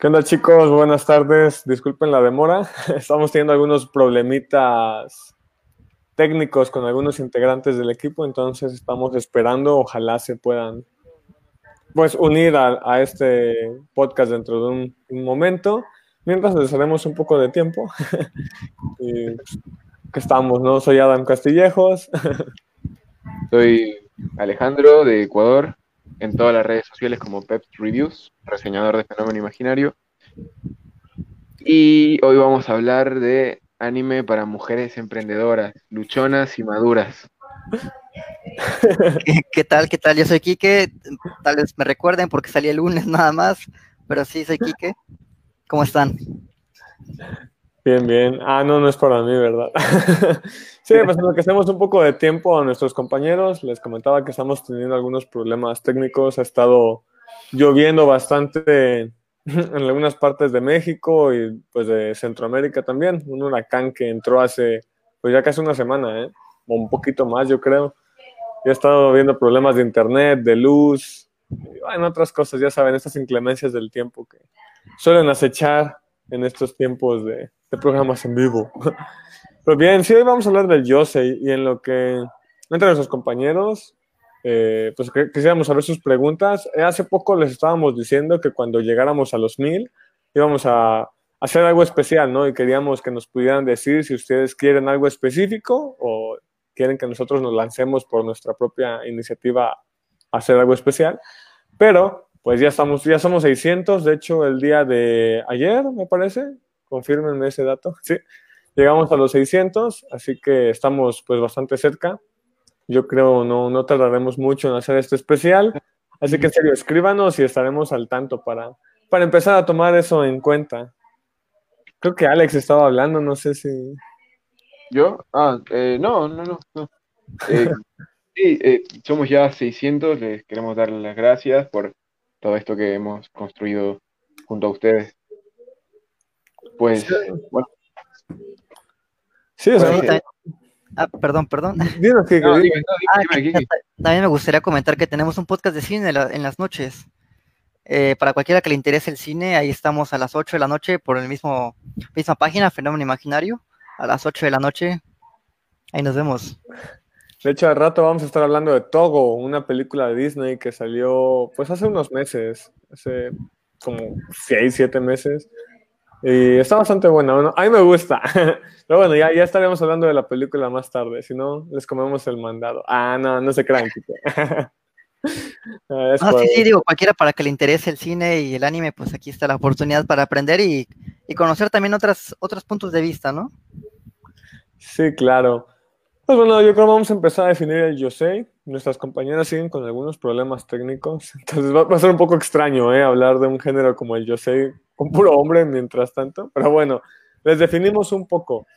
¿Qué onda chicos? Buenas tardes. Disculpen la demora. Estamos teniendo algunos problemitas técnicos con algunos integrantes del equipo, entonces estamos esperando, ojalá se puedan pues unir a, este podcast dentro de un, momento. Mientras les haremos un poco de tiempo. y, que estamos, ¿no? Soy Adam Castillejos. Soy Alejandro de Ecuador, en todas las redes sociales como Pep Reviews, reseñador de Fenómeno Imaginario. Y hoy vamos a hablar de anime para mujeres emprendedoras, luchonas y maduras. ¿Qué, tal? ¿Qué tal? Yo soy Quique. Tal vez me recuerden porque salí el lunes nada más, pero sí, soy Quique. ¿Cómo están? Bien, bien. Ah, no, no es para mí, ¿verdad? sí, pues en lo que hacemos un poco de tiempo a nuestros compañeros, les comentaba que estamos teniendo algunos problemas técnicos. Ha estado lloviendo bastante en algunas partes de México y pues de Centroamérica también. Un huracán que entró hace, pues ya casi una semana, ¿eh? O un poquito más, yo creo. Ya he estado viendo problemas de internet, de luz, en otras cosas, ya saben, estas inclemencias del tiempo que suelen acechar en estos tiempos de, programas en vivo. Pero bien, sí, hoy vamos a hablar del Yosei y en lo que entre nuestros compañeros eh, pues quisiéramos saber sus preguntas. Eh, hace poco les estábamos diciendo que cuando llegáramos a los mil íbamos a hacer algo especial, ¿no? Y queríamos que nos pudieran decir si ustedes quieren algo específico o quieren que nosotros nos lancemos por nuestra propia iniciativa a hacer algo especial. Pero, pues ya estamos, ya somos 600, de hecho, el día de ayer, me parece, confirmenme ese dato, sí, llegamos a los 600, así que estamos pues bastante cerca. Yo creo no, no tardaremos mucho en hacer este especial. Así que en serio, escríbanos y estaremos al tanto para, para empezar a tomar eso en cuenta. Creo que Alex estaba hablando, no sé si... ¿Yo? Ah, eh, no, no, no. no. Eh, sí, eh, somos ya 600, les queremos dar las gracias por todo esto que hemos construido junto a ustedes. Pues, bueno. Sí, o sea, Ah, perdón, perdón. También me gustaría comentar que tenemos un podcast de cine en las noches. Eh, para cualquiera que le interese el cine, ahí estamos a las 8 de la noche por la misma página, Fenómeno Imaginario, a las 8 de la noche. Ahí nos vemos. De hecho, al rato vamos a estar hablando de Togo, una película de Disney que salió pues hace unos meses, hace como 6, 7 meses. Y está bastante buena. a mí me gusta. Pero bueno, ya, ya estaremos hablando de la película más tarde. Si no, les comemos el mandado. Ah, no, no se crean. Ah, no, sí, sí, digo, cualquiera para que le interese el cine y el anime, pues aquí está la oportunidad para aprender y, y conocer también otras, otros puntos de vista, ¿no? Sí, claro. Pues bueno, yo creo que vamos a empezar a definir el Yosei. Nuestras compañeras siguen con algunos problemas técnicos, entonces va, a ser un poco extraño ¿eh? hablar de un género como el Yosei con puro hombre mientras tanto, pero bueno, les definimos un poco.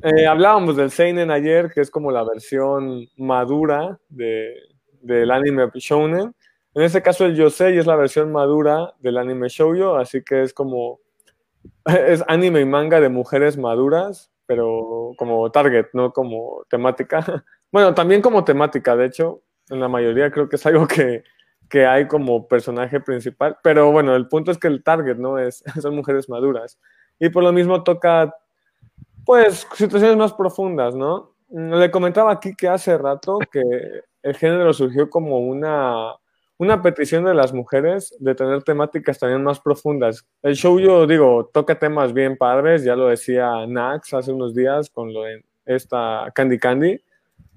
Eh, hablábamos del Seinen ayer, que es como la versión madura de, del anime shounen. En este caso el Yosei es la versión madura del anime shoujo, así que es como es anime y manga de mujeres maduras pero como target, no como temática. Bueno, también como temática, de hecho, en la mayoría creo que es algo que, que hay como personaje principal, pero bueno, el punto es que el target, ¿no? Es, son mujeres maduras. Y por lo mismo toca, pues, situaciones más profundas, ¿no? Le comentaba aquí que hace rato que el género surgió como una una petición de las mujeres de tener temáticas también más profundas. El show, yo digo, toca temas bien padres, ya lo decía Nax hace unos días con lo de esta Candy Candy,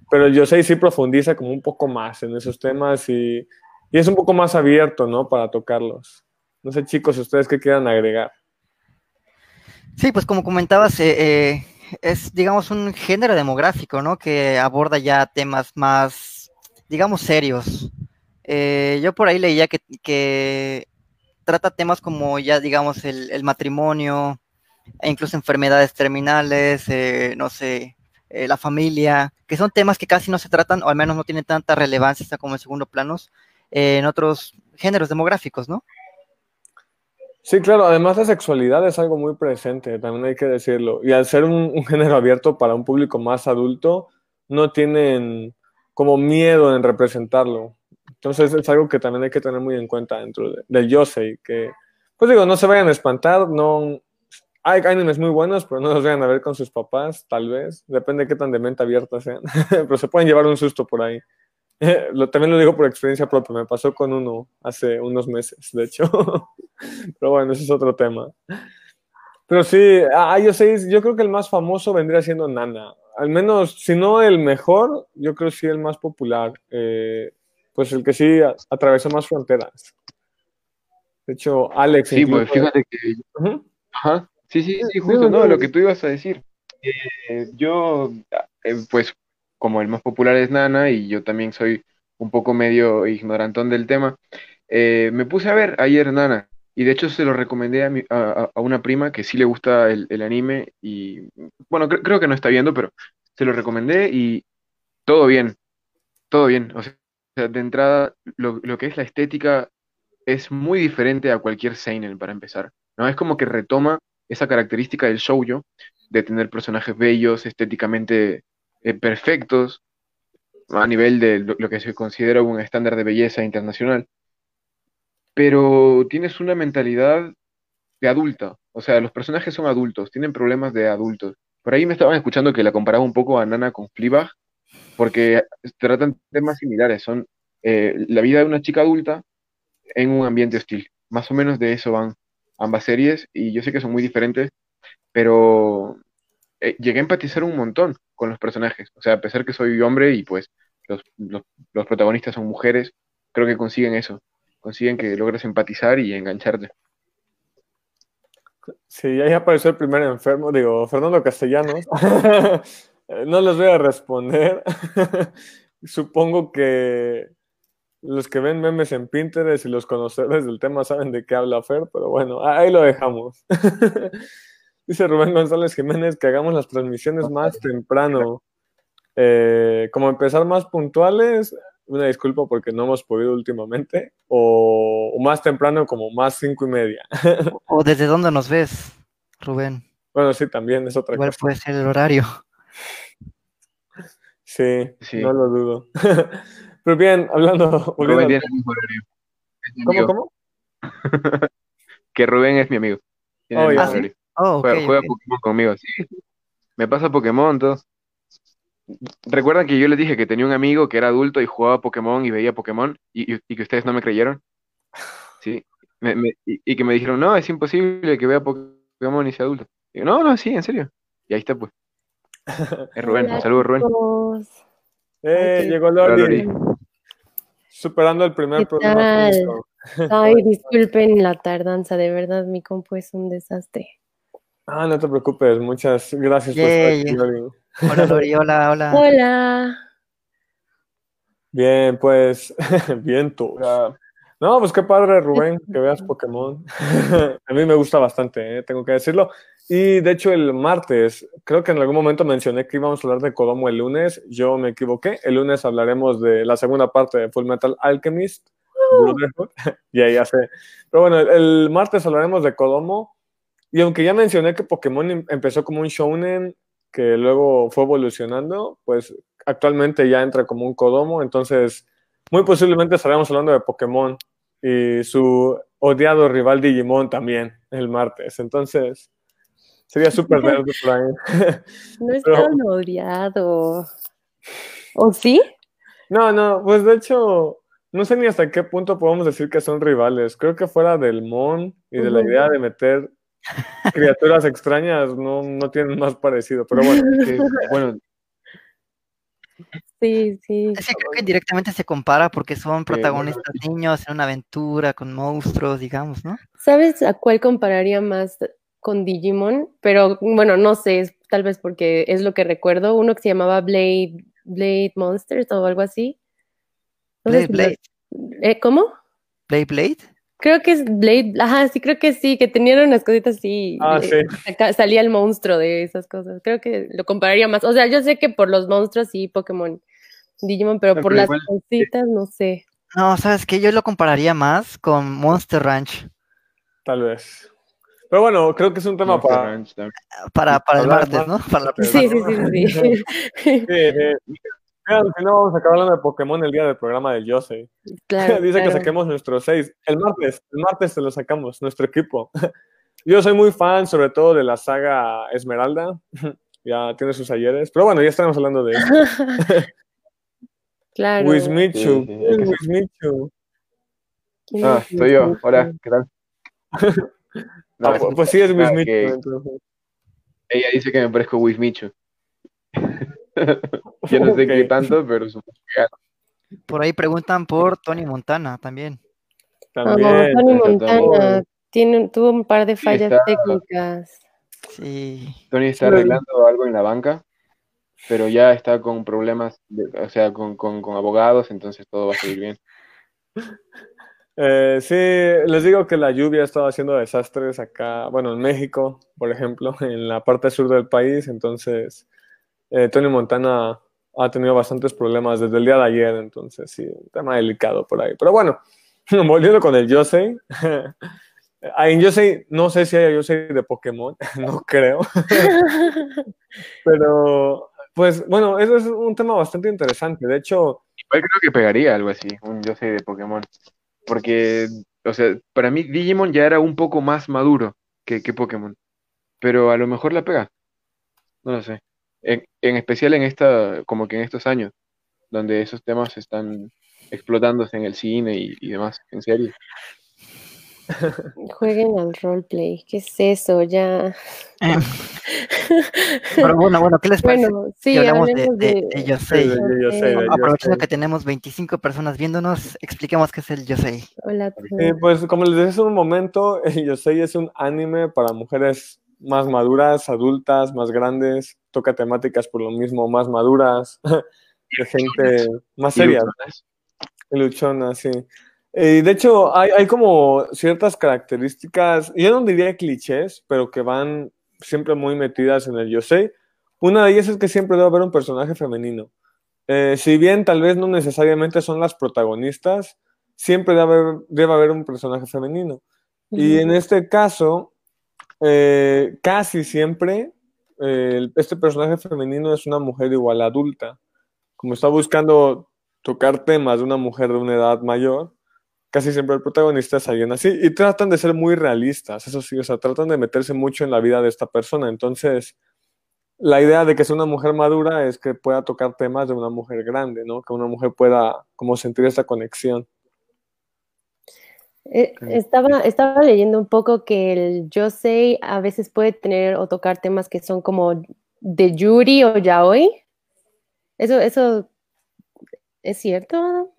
pero yo sé sí profundiza como un poco más en esos temas y, y es un poco más abierto, ¿no? Para tocarlos. No sé, chicos, ustedes qué quieran agregar. Sí, pues como comentabas, eh, eh, es, digamos, un género demográfico, ¿no? Que aborda ya temas más, digamos, serios. Eh, yo por ahí leía que, trata temas como ya digamos el, matrimonio, e incluso enfermedades terminales, eh, no sé, eh, la familia, que son temas que casi no se tratan, o al menos no tienen tanta relevancia como en segundo planos, en otros géneros demográficos, ¿no? Sí, claro, además la sexualidad es algo muy presente, también hay que decirlo. Y al ser un género abierto para un público más adulto, no tienen como miedo en representarlo. Entonces es algo que también hay que tener muy en cuenta dentro del Yosei, que pues digo, no se vayan a espantar, no... Hay animes muy buenos, pero no los vayan a ver con sus papás, tal vez. Depende de qué tan de mente abierta sean. pero se pueden llevar un susto por ahí. Lo, también lo digo por experiencia propia, me pasó con uno hace unos meses, de hecho. Pero bueno, ese es otro tema. Pero sí, a yo yo creo que el más famoso vendría siendo Nana. Al menos, si no el mejor, yo creo que sí el más popular. Eh, pues el que sí atravesó más fronteras. De hecho, Alex. Sí, pues fíjate que. Ajá. Sí, sí, sí, justo, no, lo que tú ibas a decir. Eh, yo, eh, pues como el más popular es Nana y yo también soy un poco medio ignorantón del tema, eh, me puse a ver ayer Nana y de hecho se lo recomendé a, a, una prima que sí le gusta el, anime y bueno, creo que no está viendo, pero se lo recomendé y todo bien, todo bien. O sea, de entrada, lo, lo que es la estética es muy diferente a cualquier seinen para empezar. ¿no? Es como que retoma esa característica del shoujo de tener personajes bellos, estéticamente eh, perfectos a nivel de lo, que se considera un estándar de belleza internacional, pero tienes una mentalidad de adulta, o sea, los personajes son adultos, tienen problemas de adultos. Por ahí me estaban escuchando que la comparaba un poco a Nana con Fleabag, porque tratan temas similares, son eh, la vida de una chica adulta en un ambiente hostil. Más o menos de eso van ambas series, y yo sé que son muy diferentes, pero eh, llegué a empatizar un montón con los personajes. O sea, a pesar que soy hombre y pues los, los, protagonistas son mujeres, creo que consiguen eso. Consiguen que logres empatizar y engancharte. Sí, ahí apareció el primer enfermo, digo, Fernando Castellanos. no les voy a responder. Supongo que los que ven memes en Pinterest y los conocedores del tema saben de qué habla Fer, pero bueno, ahí lo dejamos. Dice Rubén González Jiménez que hagamos las transmisiones más temprano. Eh, como empezar más puntuales, una disculpa porque no hemos podido últimamente, o, más temprano como más cinco y media. o desde dónde nos ves, Rubén. Bueno, sí, también es otra Igual cosa. puede ser el horario. Sí, sí. no lo dudo. Pero bien, hablando... Rubén tiene el mismo horario. ¿Cómo, cómo? que Rubén es mi amigo. oh, ya. Oh, juega, Pokémon conmigo, sí. Me pasa Pokémon, todo. ¿Recuerdan que yo les dije que tenía un amigo que era adulto y jugaba Pokémon y veía Pokémon y, que ustedes no me creyeron? Sí. y, que me dijeron, no, es imposible que vea Pokémon y sea adulto. Y yo, no, no, sí, en serio. Y ahí está, pues. Es Rubén. Saludos, Rubén. Eh, llegó Lori. Superando el primer problema. Ay, disculpen la tardanza, de verdad, mi compu es un desastre. Ah, no te preocupes, muchas gracias por estar aquí, Hola, Lori, hola, hola. Hola. Bien, pues, bien tú. No, pues qué padre, Rubén, que veas Pokémon. A mí me gusta bastante, ¿eh? tengo que decirlo. Y de hecho, el martes, creo que en algún momento mencioné que íbamos a hablar de Kodomo el lunes. Yo me equivoqué. El lunes hablaremos de la segunda parte de Full Metal Alchemist. y ahí hace. Pero bueno, el martes hablaremos de Kodomo. Y aunque ya mencioné que Pokémon em, empezó como un shounen que luego fue evolucionando, pues actualmente ya entra como un Kodomo, entonces muy posiblemente estaremos hablando de Pokémon y su odiado rival Digimon también el martes. Entonces, sería súper verde por ahí. No es tan odiado. ¿O sí? No, no, pues de hecho, no sé ni hasta qué punto podemos decir que son rivales. Creo que fuera del Mon y de la idea de meter criaturas extrañas no, no tienen más parecido, pero bueno, bueno. Sí, sí. creo que directamente se compara porque son protagonistas niños en una aventura con monstruos, digamos, ¿no? ¿Sabes a cuál compararía más con Digimon? Pero bueno, no sé, tal vez porque es lo que recuerdo, uno que se llamaba Blade, Blade Monsters o algo así. Blade, Blade. ¿Eh, ¿Cómo? Blade Blade. Creo que es Blade, ajá, sí, creo que sí, que tenían unas cositas así. Ah, sí. salía el monstruo de esas cosas. Creo que lo compararía más. O sea, yo sé que por los monstruos sí, Pokémon, Digimon, pero por las cositas no sé. No, ¿sabes qué? Yo lo compararía más con Monster Ranch. Tal vez. Pero bueno, creo que es un tema para... para, para el martes, ¿no? sí, sí, sí, sí, Mira, si no, vamos a acabar hablando de Pokémon el día del programa del Yosei. Claro, Dice que claro. saquemos nuestros seis. El martes, el martes se lo sacamos, nuestro equipo. Yo soy muy fan, sobre todo de la saga Esmeralda. Ya tiene sus ayeres. Pero bueno, ya estamos hablando de eso. Claro. Wismichu. Sí, sí, que Wismichu. ¿Quién Ah, soy yo. Hola, ¿qué tal? No, Ah, pues, pues sí es Wismichu. que. Ella dice que me parezco Wismichu. Yo no sé Ok. qué tanto, pero supongo que Por ahí preguntan por Tony Montana también. También. Tony eso Montana tiene, tuvo un par de fallas está- técnicas. Sí. Tony está arreglando algo en la banca, pero ya está con problemas, de- o sea, con, con, con abogados, entonces todo va a salir bien. Eh, sí, les digo que la lluvia ha estado haciendo desastres acá, bueno, en México, por ejemplo, en la parte sur del país, entonces eh, Tony Montana ha tenido bastantes problemas desde el día de ayer, entonces sí, un tema delicado por ahí. Pero bueno, volviendo con el Yosei, en Yosei, no sé si hay Yosei de Pokémon, no creo, pero pues bueno, eso es un tema bastante interesante, de hecho... Igual creo que pegaría algo así, un yo sé de Pokémon. Porque, o sea, para mí Digimon ya era un poco más maduro que, Pokémon. Pero a lo mejor la pega. No lo sé. En, en especial en esta, como que en estos años, donde esos temas están explotándose en el cine y, y demás, en serio. Jueguen al roleplay. ¿Qué es eso? Ya. Pero bueno, bueno, ¿qué les parece? Bueno, si sí, hablamos de, de, de. Yosei? de- Aprovechando que tenemos 25 personas viéndonos, expliquemos qué es el Yosei. Hola. Sí, pues como les decía hace un momento, el Yosei es un anime para mujeres más maduras, adultas, más grandes, toca temáticas por lo mismo más maduras, de gente más seria, luchona, sí. Y de hecho, hay, hay como ciertas características, yo no diría clichés, pero que van siempre muy metidas en el Yosei. Una de ellas es que siempre debe haber un personaje femenino. Eh, si bien tal vez no necesariamente son las protagonistas, siempre debe haber, debe haber un personaje femenino. Y en este caso, eh, casi siempre, eh, este personaje femenino es una mujer igual adulta. Como está buscando tocar temas de una mujer de una edad mayor, casi siempre el protagonista es alguien así. Y tratan de ser muy realistas, eso sí, o sea, tratan de meterse mucho en la vida de esta persona. Entonces, la idea de que sea una mujer madura es que pueda tocar temas de una mujer grande, ¿no? Que una mujer pueda como sentir esta conexión. Eh, Estaba, estaba leyendo un poco que el Yosei a veces puede tener o tocar temas que son como de Yuri o Yaoi. Eso, eso es cierto.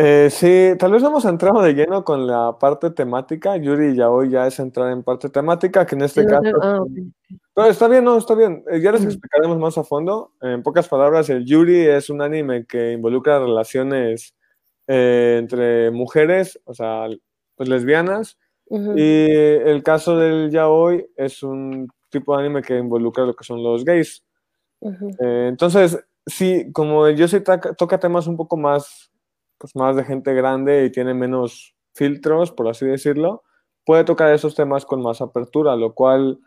Eh, sí, tal vez no hemos entrado de lleno con la parte temática. Yuri ya hoy ya es entrar en parte temática, que en este No, caso. ah. Pero está bien, no, está bien. Eh, ya les Ujú. explicaremos más a fondo. En pocas palabras, el Yuri es un anime que involucra relaciones eh, entre mujeres, o sea, pues lesbianas. Y el caso del yaoi es un tipo de anime que involucra lo que son los gays. Entonces, sí, como el Yosei toca temas un poco más, pues más de gente grande y tiene menos filtros, por así decirlo, puede tocar esos temas con más apertura, lo cual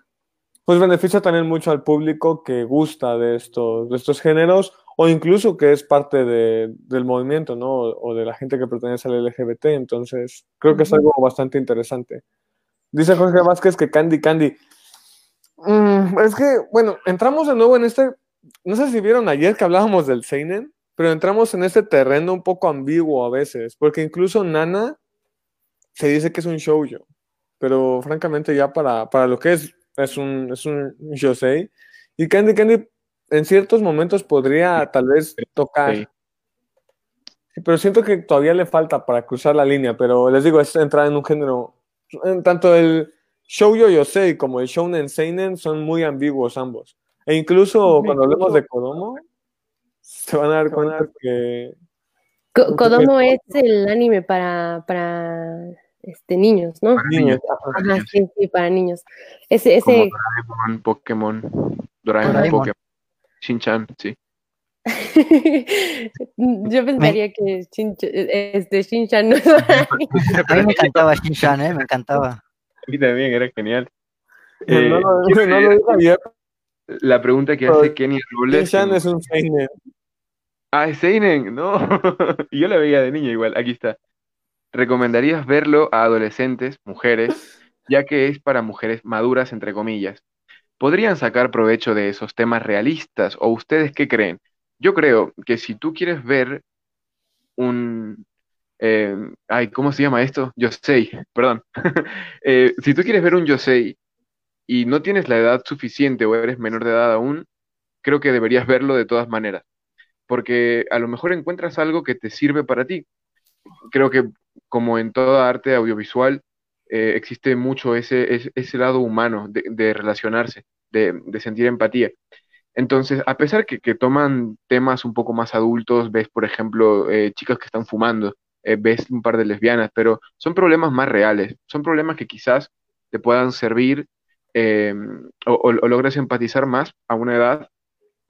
pues beneficia también mucho al público que gusta de estos, de estos géneros o incluso que es parte de- del movimiento, ¿no? O, de la gente que pertenece al LGBT. Entonces, creo que es algo bastante interesante. Dice Jorge Vázquez que Candy Candy. Mm, es que, bueno, entramos de nuevo en este. No sé si vieron ayer que hablábamos del Seinen, pero entramos en este terreno un poco ambiguo a veces, porque incluso Nana se dice que es un shoujo, pero francamente ya para, para lo que es, es un, es un yosei. Y Candy Candy en ciertos momentos podría tal vez tocar. Sí. Pero siento que todavía le falta para cruzar la línea, pero les digo, es entrar en un género, en tanto el shoujo yosei como el shounen seinen son muy ambiguos ambos. E incluso cuando hablemos de Kodomo, se van a dar cuenta que Ko- Kodomo es el anime para, para este, niños, ¿no? niños, Ajá, sí, sí, para niños. Ese, Como ese, Doraemon, Pokémon, Doraemon, Doraemon. Pokémon, Shin-chan, sí. yo pensaría que Shin, este, Shin-chan no para. A mí me encantaba Shin-Chan, ¿eh? Me encantaba. A mí también era genial. no, Eh, no, no la pregunta que hace Kenny Robles. Shin-chan es un seinen. Ah, Seinen, no. Yo la veía de niño igual, aquí está. ¿Recomendarías verlo a adolescentes, mujeres, ya que es para mujeres maduras, entre comillas? ¿Podrían sacar provecho de esos temas realistas o ustedes qué creen? Yo creo que si tú quieres ver un... eh, ay, ¿cómo se llama esto? Yosei, perdón. Eh, si tú quieres ver un Yosei y no tienes la edad suficiente o eres menor de edad aún, creo que deberías verlo de todas maneras, porque a lo mejor encuentras algo que te sirve para ti. Creo que como en toda arte audiovisual, eh, existe mucho ese, ese, lado humano de, relacionarse, de, sentir empatía. Entonces, a pesar que, que toman temas un poco más adultos, ves, por ejemplo, eh, chicas que están fumando, eh, ves un par de lesbianas, pero son problemas más reales, son problemas que quizás te puedan servir o, o- o logres empatizar más a una edad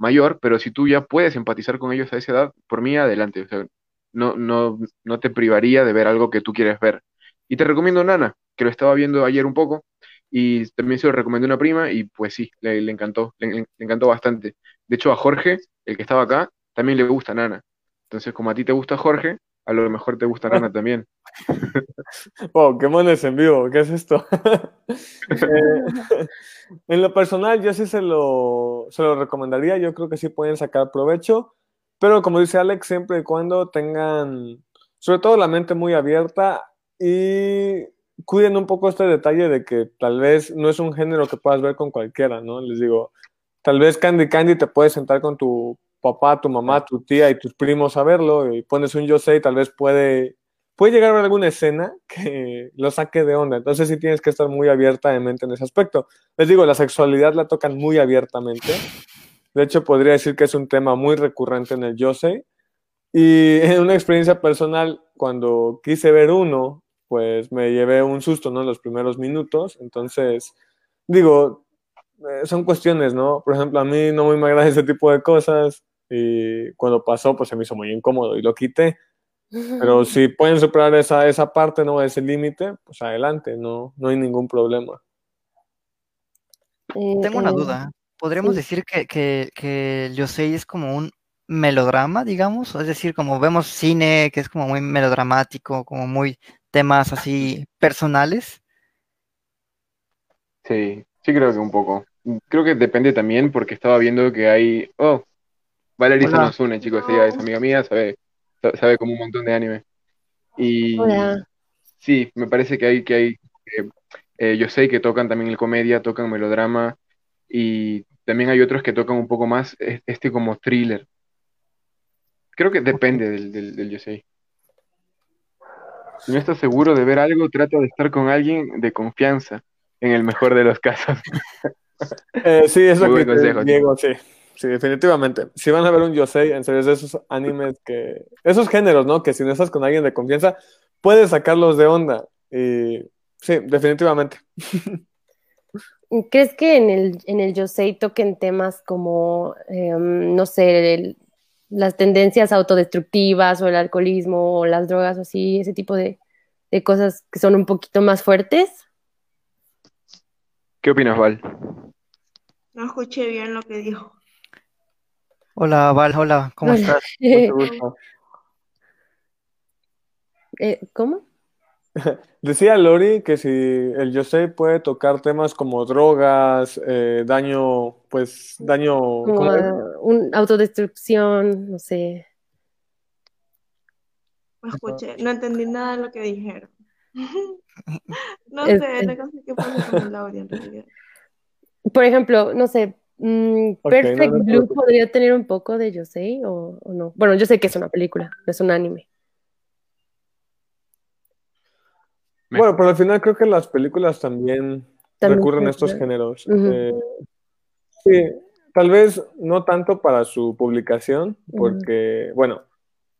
mayor, pero si tú ya puedes empatizar con ellos a esa edad, por mí adelante, o sea, no, no, no te privaría de ver algo que tú quieres ver. Y te recomiendo Nana, que lo estaba viendo ayer un poco, y también se lo recomendé a una prima, y pues sí, le, encantó, le, le encantó bastante. De hecho, a Jorge, el que estaba acá, también le gusta Nana. Entonces, como a ti te gusta Jorge, a lo mejor te gusta Nana también. Wow, qué mones en vivo, ¿qué es esto? Eh, en lo personal, yo sí se lo, se lo recomendaría, yo creo que sí pueden sacar provecho, pero como dice Alex, siempre y cuando tengan, sobre todo la mente muy abierta y cuiden un poco este detalle de que tal vez no es un género que puedas ver con cualquiera, ¿no? Les digo, tal vez Candy Candy te puedes sentar con tu papá, tu mamá, tu tía y tus primos a verlo y pones un yo sé y tal vez puede puede llegar a haber alguna escena que lo saque de onda. Entonces sí tienes que estar muy abierta de mente en ese aspecto. Les digo, la sexualidad la tocan muy abiertamente. De hecho, podría decir que es un tema muy recurrente en el yo sé. Y en una experiencia personal, cuando quise ver uno, pues me llevé un susto, ¿no? En los primeros minutos. Entonces, digo, eh, son cuestiones, ¿no? Por ejemplo, a mí no me agrada ese tipo de cosas. Y cuando pasó, pues se me hizo muy incómodo y lo quité. Pero si pueden superar esa, esa parte, ¿no? Ese límite, pues adelante, no, no hay ningún problema. Eh, Tengo una eh, duda. ¿Podríamos sí. decir que, que, que Yosei es como un melodrama, digamos? Es decir, como vemos cine que es como muy melodramático, como muy temas así personales. Sí, sí creo que un poco. Creo que depende también porque estaba viendo que hay... Oh, Valeria se Hola. nos une, chicos, ella es amiga mía, sabe, sabe como un montón de anime. Y Hola. sí, me parece que hay, que hay, eh, eh, yo sé que tocan también el comedia, tocan melodrama, y también hay otros que tocan un poco más este como thriller. Creo que depende del, del, del Yosei. Si no estás seguro de ver algo, trata de estar con alguien de confianza, en el mejor de los casos. Eh, sí, es lo que te consejo, digo, sí. Sí, definitivamente. Si van a ver un Yosei, en serio, es de esos animes que. Esos géneros, ¿no? Que si no estás con alguien de confianza, puedes sacarlos de onda. Y sí, definitivamente. ¿Crees que en el, en el Yosei toquen temas como, eh, no sé, el- las tendencias autodestructivas o el alcoholismo o las drogas o así, ese tipo de, de cosas que son un poquito más fuertes? ¿Qué opinas, Val? No escuché bien lo que dijo. Hola, Val, hola, ¿cómo Hola. estás? Mucho gusto. Eh, ¿cómo? Decía Lori que si el Yosei puede tocar temas como drogas, eh, daño, pues, daño. Como un autodestrucción, no sé. No escuché, no entendí nada de lo que dijeron. No Este. sé, no sé qué pasa con el audio en realidad. Por ejemplo, no sé, mm, Perfect no, no te Blue podría tener un poco de Yosei o, o no. Bueno, yo sé que es una película, no es un anime. Me- Bueno, pero al final creo que las películas también También recurren a estos géneros. Eh, sí, tal vez no tanto para su publicación, porque, bueno,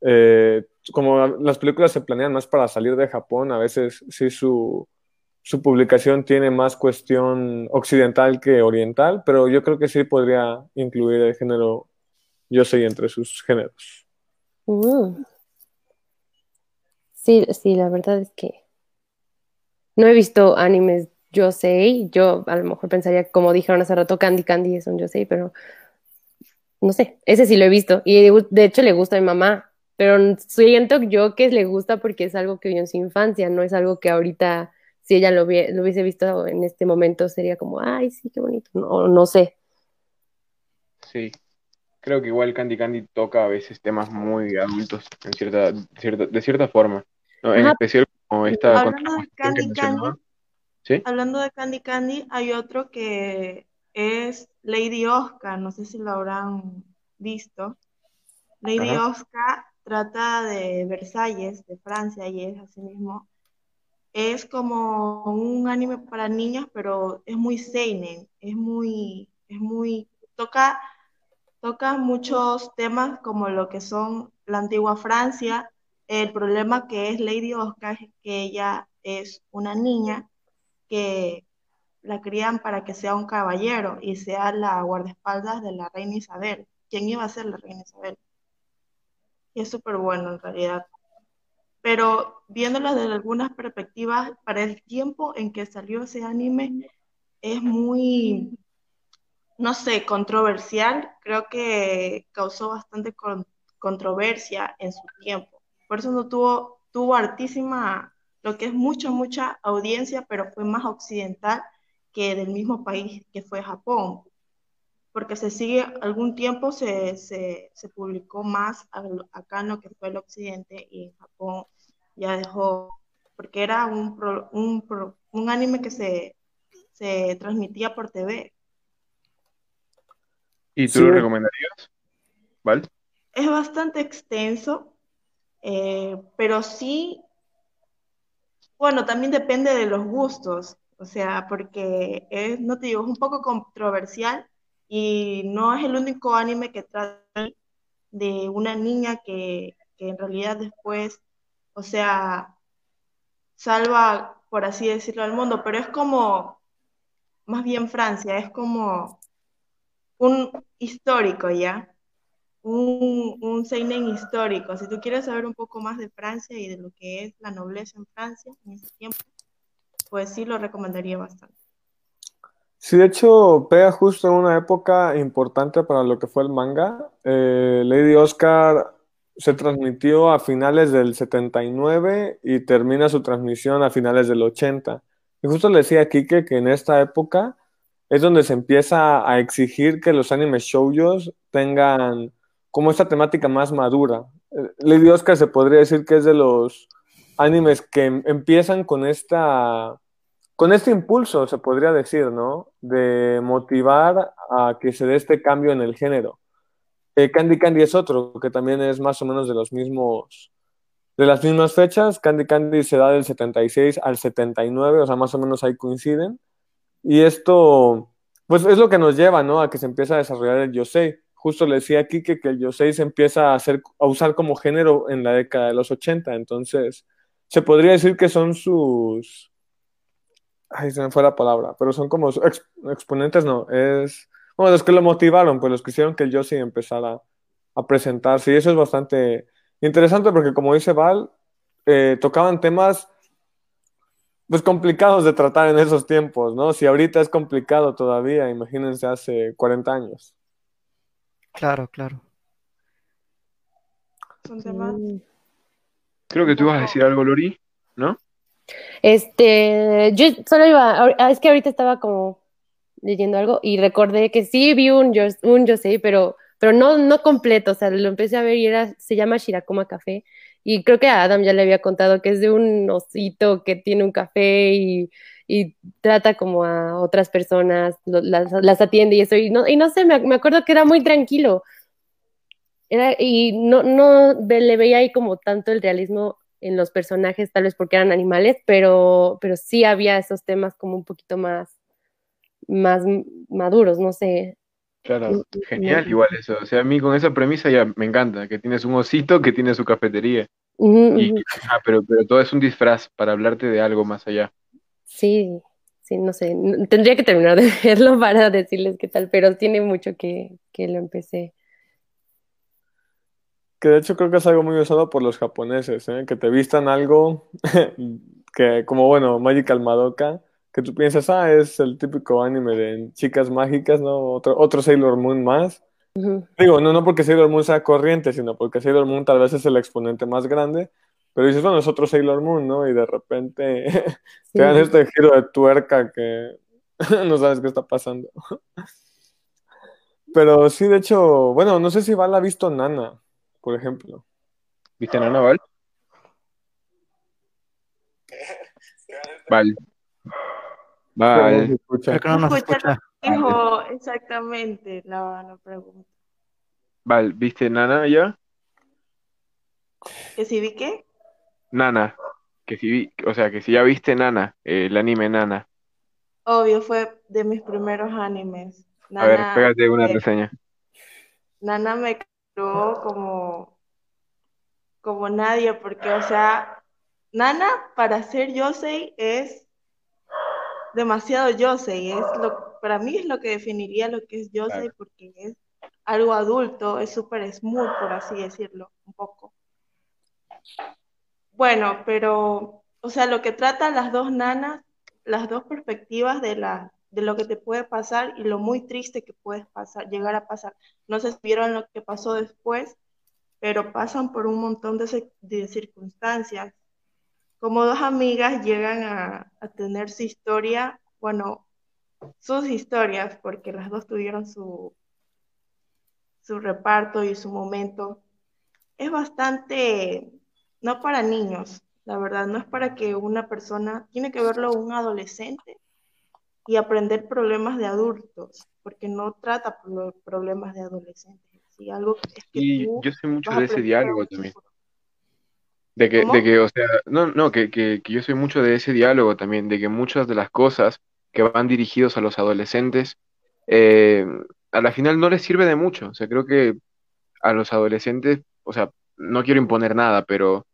eh, como las películas se planean más para salir de Japón, a veces sí su, su publicación tiene más cuestión occidental que oriental, pero yo creo que sí podría incluir el género Yosei entre sus géneros. Mm. Sí, sí, la verdad es que no he visto animes Yosei. Yo a lo mejor pensaría, como dijeron hace rato, Candy Candy es un Yosei, pero no sé, ese sí lo he visto. Y de hecho le gusta a mi mamá, pero siento yo que le gusta porque es algo que vio en su infancia, no es algo que ahorita, si ella lo, lo hubiese visto en este momento, sería como, ay, sí, qué bonito, no, no sé. Sí, creo que igual Candy Candy toca a veces temas muy adultos en cierta, cierta, de cierta forma. En especial como esta... Hablando de Candy Candy, ¿Sí? hablando de Candy Candy, hay otro que es Lady Oscar, no sé si lo habrán visto. Lady Oscar trata de Versalles, de Francia, y es así mismo. Es como un anime para niños, pero es muy seinen, es muy, es muy, toca, toca muchos temas como lo que son la antigua Francia. El problema que es Lady Oscar que ella es una niña que la crían para que sea un caballero y sea la guardaespaldas de la reina Isabel. ¿Quién iba a ser la reina Isabel? Y es súper bueno en realidad. Pero viéndolo desde algunas perspectivas, para el tiempo en que salió ese anime, es muy, no sé, controversial. Creo que causó bastante controversia en su tiempo. Por eso no tuvo, tuvo hartísima, lo que es mucha, mucha audiencia, pero fue más occidental que del mismo país que fue Japón, porque se sigue algún tiempo se, se, se publicó más acá en lo que fue el occidente y en Japón ya dejó, porque era un, un, un anime que se, se transmitía por TV. ¿Y tú lo recomendarías? ¿Vale? Es bastante extenso, eh, pero sí, bueno, también depende de los gustos. O sea, porque es, no te digo, es un poco controversial y no es el único anime que trata de una niña que, que en realidad después, o sea, salva, por así decirlo, al mundo, pero es como, más bien Francia, es como un histórico, ¿ya? Un, un seinen histórico. Si tú quieres saber un poco más de Francia y de lo que es la nobleza en Francia en ese tiempo, pues sí lo recomendaría bastante. Sí, de hecho, pega justo en una época importante para lo que fue el manga. Eh, Lady Oscar se transmitió a finales del 79 y termina su transmisión a finales del 80. Y justo le decía a Kike que en esta época es donde se empieza a exigir que los animes shoujos tengan como esta temática más madura. Eh, Lady Oscar se podría decir que es de los animes que em, empiezan con esta con este impulso, se podría decir, ¿no? De motivar a que se dé este cambio en el género. Eh, Candy Candy es otro, que también es más o menos de los mismos, de las mismas fechas. Candy Candy se da del 76 al 79, o sea, más o menos ahí coinciden. Y esto, pues es lo que nos lleva, ¿no? A que se empieza a desarrollar el Yosei. Justo le decía aquí que, el Yosei se empieza a, hacer, a usar como género en la década de los 80, entonces se podría decir que son sus, ay, se me fue la palabra, pero son como exponentes, no, es, bueno, los que lo motivaron, pues los que hicieron que el Yossi empezara a presentarse, y eso es bastante interesante porque como dice Val, eh, tocaban temas pues complicados de tratar en esos tiempos, ¿no? Si ahorita es complicado todavía, imagínense hace 40 años. Claro, claro. Son temas Creo que tú ibas a decir algo, Lori, ¿no? Este, yo solo iba, ah, es que ahorita estaba como leyendo algo y recordé que sí vi un un yo sé, pero, pero no, no completo, o sea, lo empecé a ver y era, se llama Shirakuma Café y creo que a Adam ya le había contado que es de un osito que tiene un café y, y trata como a otras personas, las, las, atiende y eso, y no, y no sé, me, me acuerdo que era muy tranquilo, y no, no le veía ahí como tanto el realismo en los personajes, tal vez porque eran animales, pero, pero sí había esos temas como un poquito más, más maduros, no sé. Claro, genial igual eso. O sea, a mí con esa premisa ya me encanta, que tienes un osito que tiene su cafetería. y, ah, pero, pero todo es un disfraz para hablarte de algo más allá. Sí, sí, no sé. Tendría que terminar de verlo para decirles qué tal, pero tiene mucho que, que lo empecé. Que de hecho creo que es algo muy usado por los japoneses, ¿eh? que te vistan algo que, como bueno, Magical Madoka, que tú piensas, ah, es el típico anime de chicas mágicas, ¿no? Otro, otro Sailor Moon más, Digo, no, no porque Sailor Moon sea corriente, sino porque Sailor Moon tal vez es el exponente más grande. Pero dices, bueno, es otro Sailor Moon, ¿no? Y de repente te dan este giro de tuerca que no sabes qué está pasando. Pero sí, de hecho, bueno, no sé si Val ha visto Nana, por ejemplo. ¿Viste Nana, Val? Val. Val. Creo que no nos escucha. Dijo exactamente la, la pregunta. Val, ¿viste Nana ya? ¿Que si vi qué? Nana. Que si vi, o sea, que si ya viste Nana, el anime Nana. Obvio, fue de mis primeros animes. a ver, pégate una reseña. Nana me como, como nadie, porque, o sea, Nana para ser Yosei es demasiado Yosei, es lo, para mí es lo que definiría lo que es Yosei, porque es algo adulto, es súper smooth, por así decirlo, un poco. Bueno, pero, o sea, lo que tratan las dos nanas, las dos perspectivas de, la, de lo que te puede pasar y lo muy triste que puedes pasar, llegar a pasar. No si vieron lo que pasó después, pero pasan por un montón de, de circunstancias. Como dos amigas llegan a, a tener su historia, bueno, sus historias, porque las dos tuvieron su, su reparto y su momento, es bastante, no para niños, la verdad, no es para que una persona, tiene que verlo un adolescente y aprender problemas de adultos, porque no trata problemas de adolescentes. Algo es que y yo sé mucho de ese diálogo también. De que, de que, o sea, no, no, que, que, que yo soy mucho de ese diálogo también, de que muchas de las cosas que van dirigidos a los adolescentes, eh, a la final no les sirve de mucho. O sea, creo que a los adolescentes, o sea, no quiero imponer nada, pero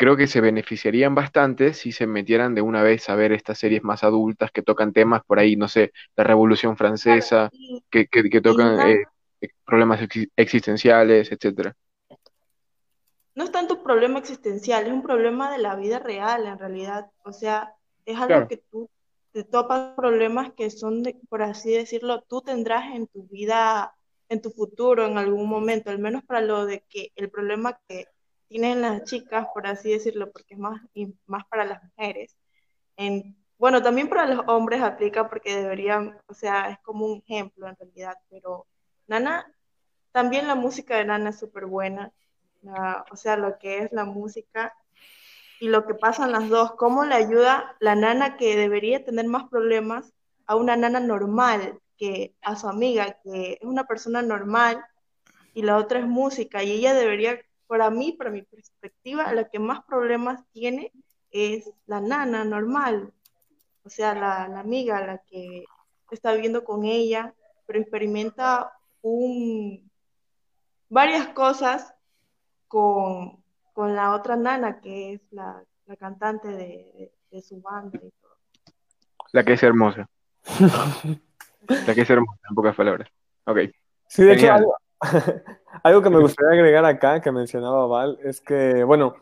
creo que se beneficiarían bastante si se metieran de una vez a ver estas series más adultas que tocan temas por ahí, no sé, la Revolución Francesa, que, que, tocan eh, problemas existenciales, etcétera. No es tanto un problema existencial, es un problema de la vida real en realidad. O sea, es algo que tú te topas problemas que son, de, por así decirlo, tú tendrás en tu vida, en tu futuro, en algún momento, al menos para lo de que el problema que tienen las chicas, por así decirlo, porque es más, más para las mujeres. En, bueno, también para los hombres aplica porque deberían, o sea, es como un ejemplo en realidad, pero Nana, también la música de Nana es súper buena, o sea, lo que es la música y lo que pasan las dos, cómo le ayuda la nana que debería tener más problemas a una nana normal, que a su amiga, que es una persona normal, y la otra es música, y ella debería, para mí, para mi perspectiva, la que más problemas tiene es la nana normal, o sea, la, la amiga, la que está viviendo con ella, pero experimenta un, varias cosas con, con la otra nana, que es la, la cantante de, de, su banda y todo. La que es hermosa. la que es hermosa, en pocas palabras. Ok. Sí, de hecho, algo, que me gustaría agregar acá, que mencionaba Val, es que, bueno,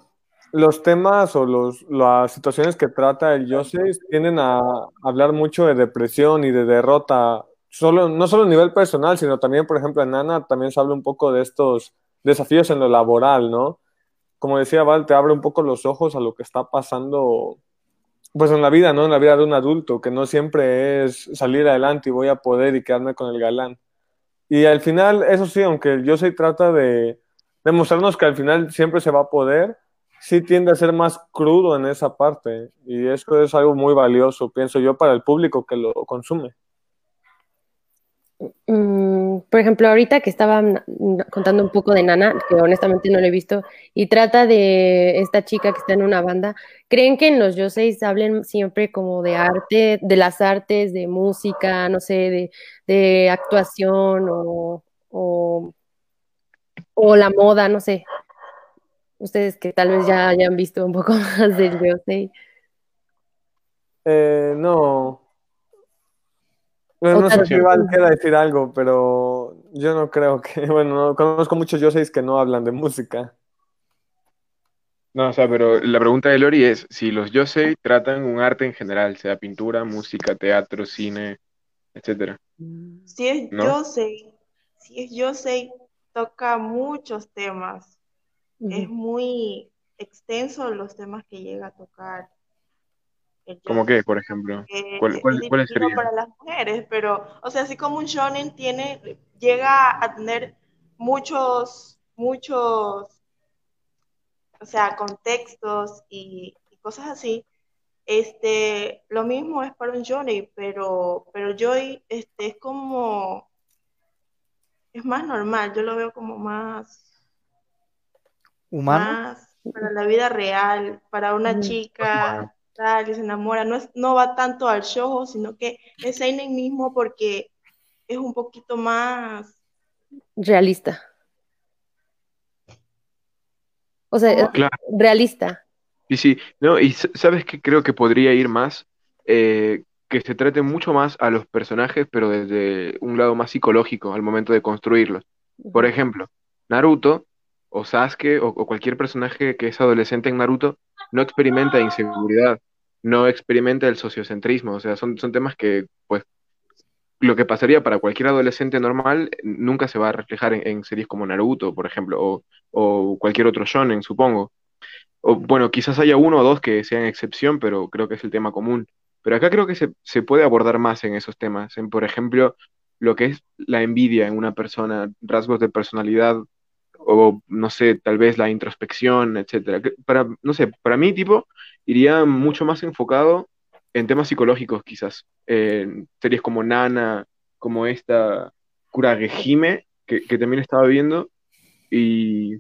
los temas o los, las situaciones que trata el Yosei tienden a hablar mucho de depresión y de derrota, solo, no solo a nivel personal, sino también, por ejemplo, en Nana también se habla un poco de estos desafíos en lo laboral, ¿no? como decía Val, te abre un poco los ojos a lo que está pasando, pues en la vida, ¿no? En la vida de un adulto, que no siempre es salir adelante y voy a poder y quedarme con el galán. Y al final, eso sí, aunque yo se trata de demostrarnos que al final siempre se va a poder, sí tiende a ser más crudo en esa parte. Y eso es algo muy valioso, pienso yo, para el público que lo consume. Mm, por ejemplo, ahorita que estaba contando un poco de Nana, que honestamente no lo he visto, y trata de esta chica que está en una banda, ¿creen que en los Yoseis hablen siempre como de arte, de las artes, de música, no sé, de, actuación o, o, la moda, no sé? Ustedes que tal vez ya hayan visto un poco más del Yosei. Eh, no, no sé si Val quiera decir algo, pero yo no creo que, bueno, conozco muchos yoseis que no hablan de música. No, o sea, pero la pregunta de Lori es si los yosei tratan un arte en general, sea pintura, música, teatro, cine, etcétera. Si es yosei, si es Yosei, toca muchos temas. Es muy extenso los temas que llega a tocar. ¿Cómo qué, por ejemplo? Eh, ¿Cuál, cuál, es para las mujeres, pero, o sea, así como un shonen tiene, llega a tener muchos, muchos, o sea, contextos y, cosas así. Este, lo mismo es para un shonen, pero, pero Joy, este, es como, es más normal, yo lo veo como más... ¿Humano? Más para la vida real, para una chica que se enamora, no, es, no va tanto al show, sino que es Seinen mismo porque es un poquito más realista. O sea, realista. Y sí, no, y sabes que creo que podría ir más, eh, que se trate mucho más a los personajes, pero desde un lado más psicológico al momento de construirlos. Por ejemplo, Naruto o Sasuke o, cualquier personaje que es adolescente en Naruto no experimenta inseguridad, no experimenta el sociocentrismo, o sea, son, son temas que, pues, lo que pasaría para cualquier adolescente normal nunca se va a reflejar en, series como Naruto, por ejemplo, o, o, cualquier otro shonen, supongo. O, bueno, quizás haya uno o dos que sean excepción, pero creo que es el tema común. Pero acá creo que se, se puede abordar más en esos temas, en, por ejemplo, lo que es la envidia en una persona, rasgos de personalidad o no sé, tal vez la introspección, etcétera. Para, no sé, para mí, tipo, iría mucho más enfocado en temas psicológicos, quizás. En series como Nana, como esta Kuragehime, que, que también estaba viendo. Y,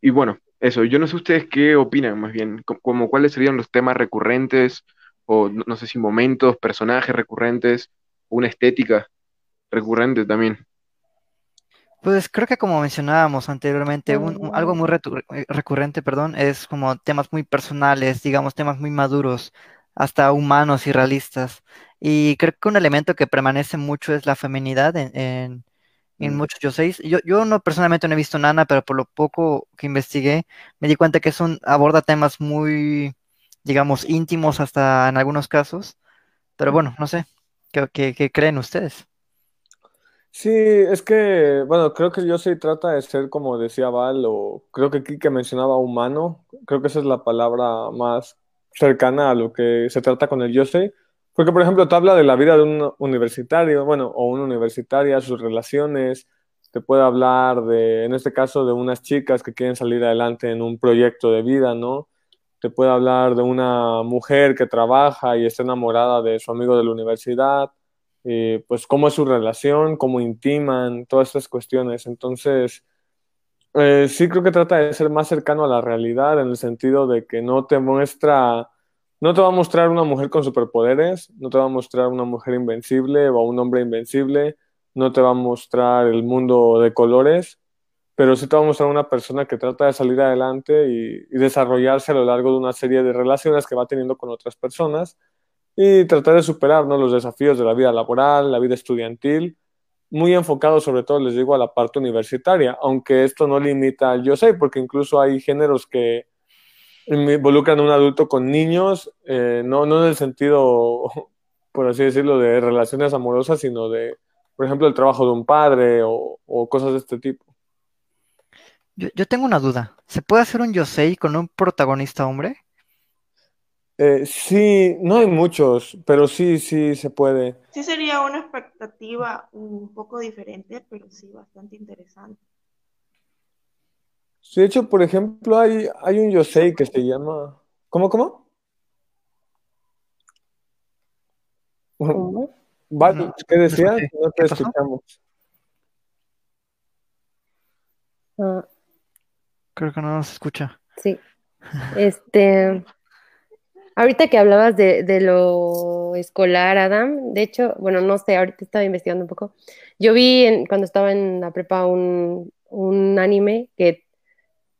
y bueno, eso, yo no sé ustedes qué opinan más bien, como cuáles serían los temas recurrentes, o no sé si momentos, personajes recurrentes, una estética recurrente también. Pues creo que como mencionábamos anteriormente, algo muy eh, recurrente, perdón, es como temas muy personales, digamos, temas muy maduros, hasta humanos y realistas. Y creo que un elemento que permanece mucho es la feminidad en, en, en mm. muchos yoseis. Yo, yo no personalmente no he visto Nana, pero por lo poco que investigué, me di cuenta que es un, aborda temas muy, digamos, íntimos hasta en algunos casos. Pero bueno, no sé, ¿qué, qué, qué creen ustedes? Sí, es que, bueno, creo que yo sí trata de ser, como decía Val, o creo que que mencionaba humano, creo que esa es la palabra más cercana a lo que se trata con el yo sé. Porque, por ejemplo, te habla de la vida de un universitario, bueno, o una universitaria, sus relaciones, te puede hablar de, en este caso, de unas chicas que quieren salir adelante en un proyecto de vida, ¿no? Te puede hablar de una mujer que trabaja y está enamorada de su amigo de la universidad eh, pues cómo es su relación, cómo intiman, todas estas cuestiones. Entonces, eh, sí creo que trata de ser más cercano a la realidad en el sentido de que no te muestra, no te va a mostrar una mujer con superpoderes, no te va a mostrar una mujer invencible o un hombre invencible, no te va a mostrar el mundo de colores, pero sí te va a mostrar una persona que trata de salir adelante y desarrollarse a lo largo de una serie de relaciones que va teniendo con otras personas y tratar de superar los desafíos de la vida laboral, la vida estudiantil, muy enfocado sobre todo, les digo, a la parte universitaria, aunque esto no limita al yo sé, porque incluso hay géneros que involucran a un adulto con niños, eh, no, no en el sentido, por así decirlo, de relaciones amorosas, sino de, por ejemplo, el trabajo de un padre o, cosas de este tipo. Yo, yo, tengo una duda. ¿Se puede hacer un Yosei con un protagonista hombre? Eh, sí, no hay muchos, pero sí, sí se puede. Sí sería una expectativa un poco diferente, pero sí bastante interesante. Sí, de hecho, por ejemplo, hay, hay un Yosei que se llama... ¿Cómo, cómo? ¿Qué decías? No te escuchamos. Ah. Creo que no nos escucha. Sí. Este, Ahorita que hablabas de, lo escolar, Adam, de hecho, bueno, no sé, ahorita estaba investigando un poco. Yo vi cuando estaba en la prepa un, anime que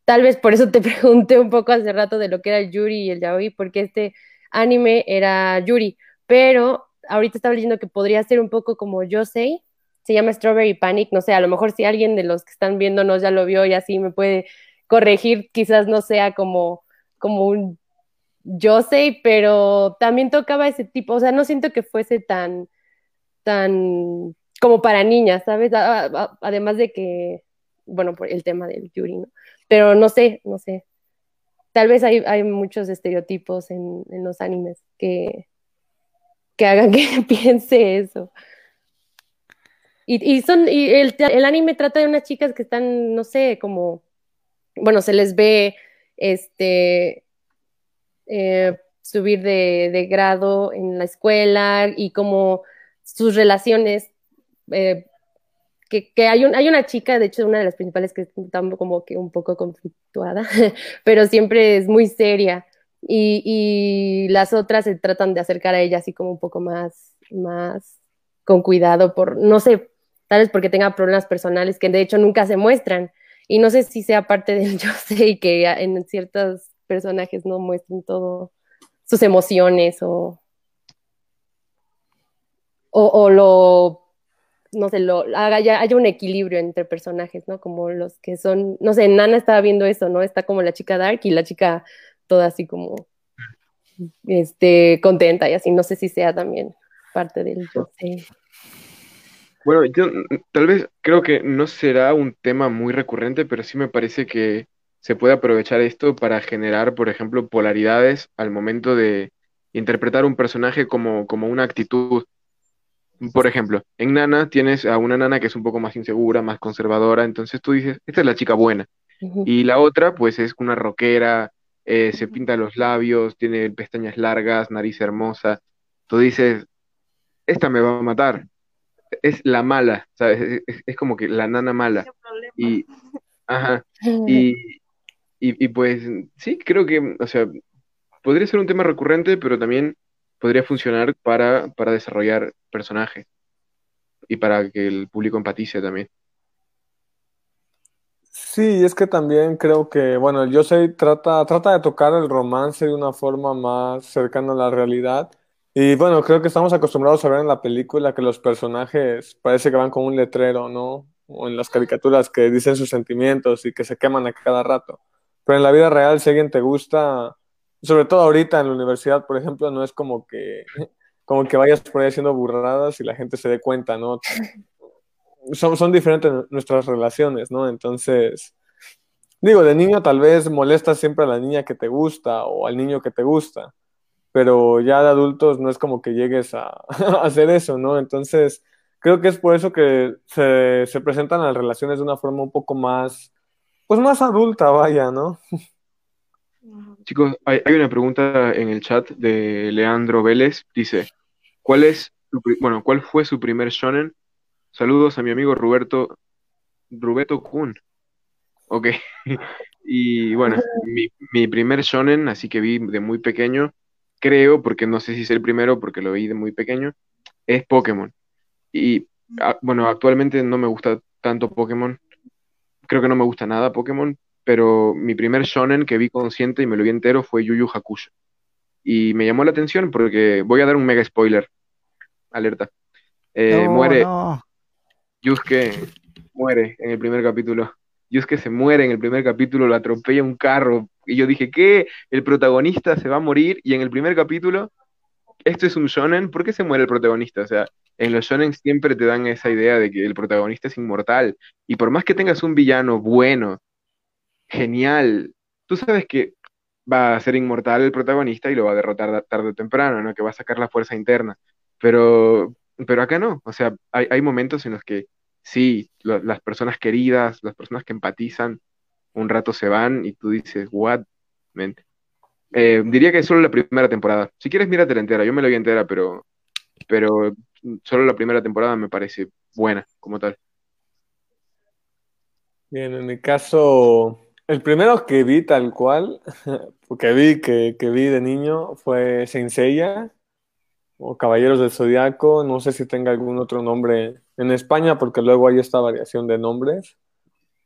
tal vez por eso te pregunté un poco hace rato de lo que era el Yuri y el Yaoi, porque este anime era Yuri, pero ahorita estaba leyendo que podría ser un poco como yo sé, se llama Strawberry Panic, no sé, a lo mejor si alguien de los que están viéndonos ya lo vio y así me puede corregir, quizás no sea como, como un yo sé, pero también tocaba ese tipo, o sea, no siento que fuese tan, tan como para niñas, ¿sabes? Además de que, bueno, por el tema del Yuri, ¿no? Pero no sé, no sé. Tal vez hay, hay muchos estereotipos en, en los animes que, que hagan que piense eso. Y, y son, y el, el, anime trata de unas chicas que están, no sé, como, bueno, se les ve, este, eh, subir de, grado en la escuela y como sus relaciones, eh, que, hay, un, hay una chica, de hecho, una de las principales que está como que un poco conflictuada, pero siempre es muy seria. Y, las otras se tratan de acercar a ella así como un poco más, más con cuidado por, no sé, tal vez porque tenga problemas personales que de hecho nunca se muestran. Y no sé si sea parte del yo sé y que en ciertos personajes no muestren todo sus emociones o, o, lo, no sé, lo, haya, haya un equilibrio entre personajes, ¿no? Como los que son, no sé, Nana estaba viendo eso, ¿no? Está como la chica dark y la chica toda así como, este, contenta y así, no sé si sea también parte del. Bueno, yo tal vez creo que no será un tema muy recurrente, pero sí me parece que se puede aprovechar esto para generar, por ejemplo, polaridades al momento de interpretar un personaje como, como una actitud. Por ejemplo, en Nana tienes a una Nana que es un poco más insegura, más conservadora, entonces tú dices, esta es la chica buena. Y la otra, pues es una rockera, eh, se pinta los labios, tiene pestañas largas, nariz hermosa. Tú dices, esta me va a matar. Es la mala, ¿sabes? Es, como que la nana mala. Y, ajá, y, y, pues sí, creo que, o sea, podría ser un tema recurrente, pero también podría funcionar para, para desarrollar personajes y para que el público empatice también. Sí, es que también creo que, bueno, yo sé, trata, trata de tocar el romance de una forma más cercana a la realidad. Y bueno, creo que estamos acostumbrados a ver en la película que los personajes parece que van con un letrero, ¿no? O en las caricaturas que dicen sus sentimientos y que se queman a cada rato. Pero en la vida real, si alguien te gusta, sobre todo ahorita en la universidad, por ejemplo, no es como que, como que vayas por ahí haciendo burradas y la gente se dé cuenta, ¿no? Son, son diferentes nuestras relaciones, ¿no? Entonces, digo, de niño tal vez molestas siempre a la niña que te gusta o al niño que te gusta, pero ya de adultos no es como que llegues a, hacer eso, ¿no? Entonces, creo que es por eso que se, se presentan las relaciones de una forma un poco más pues más adulta, vaya, ¿no? Chicos, hay, una pregunta en el chat de Leandro Vélez. Dice, ¿cuál es, bueno, cuál fue su primer shonen? Saludos a mi amigo Roberto, Rubeto Kun. Ok. y bueno, mi, mi, primer shonen, así que vi de muy pequeño, creo, porque no sé si es el primero, porque lo vi de muy pequeño, es Pokémon. Y bueno, actualmente no me gusta tanto Pokémon, creo que no me gusta nada Pokémon, pero mi primer shonen que vi consciente y me lo vi entero fue Yu Yu Hakusho. Y me llamó la atención porque voy a dar un mega spoiler. Alerta. Eh, muere. Yusuke muere en el primer capítulo. Yusuke se muere en el primer capítulo, lo atropella un carro. Y yo dije, ¿qué? El protagonista se va a morir y en el primer capítulo, esto es un shonen, ¿por qué se muere el protagonista? O sea, en los shonen siempre te dan esa idea de que el protagonista es inmortal. Y por más que tengas un villano bueno, genial, tú sabes que va a ser inmortal el protagonista y lo va a derrotar tarde o temprano, ¿no? Que va a sacar la fuerza interna. Pero, pero acá no. O sea, hay, momentos en los que sí, las personas queridas, las personas que empatizan, un rato se van y tú dices, what? Eh, diría que es solo la primera temporada. Si quieres, mírate la entera. Yo me la vi entera, pero, pero solo la primera temporada me parece buena como tal. Bien, en mi caso, el primero que vi tal cual, que vi, que, vi de niño, fue Seiya o Caballeros del Zodiaco. No sé si tenga algún otro nombre en España, porque luego hay esta variación de nombres.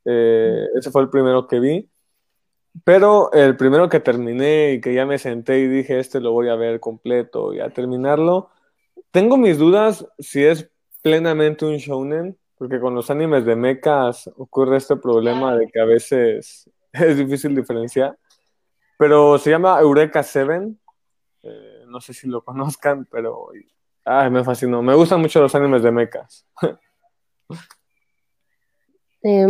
Eh, ese fue el primero que vi. Pero el primero que terminé y que ya me senté y dije, este lo voy a ver completo y a terminarlo, tengo mis dudas si es plenamente un shounen, porque con los animes de mechas ocurre este problema de que a veces es difícil diferenciar. Pero se llama Eureka Seven. Eh, no sé si lo conozcan, pero me fascinó. Me gustan mucho los animes de mechas. Eh,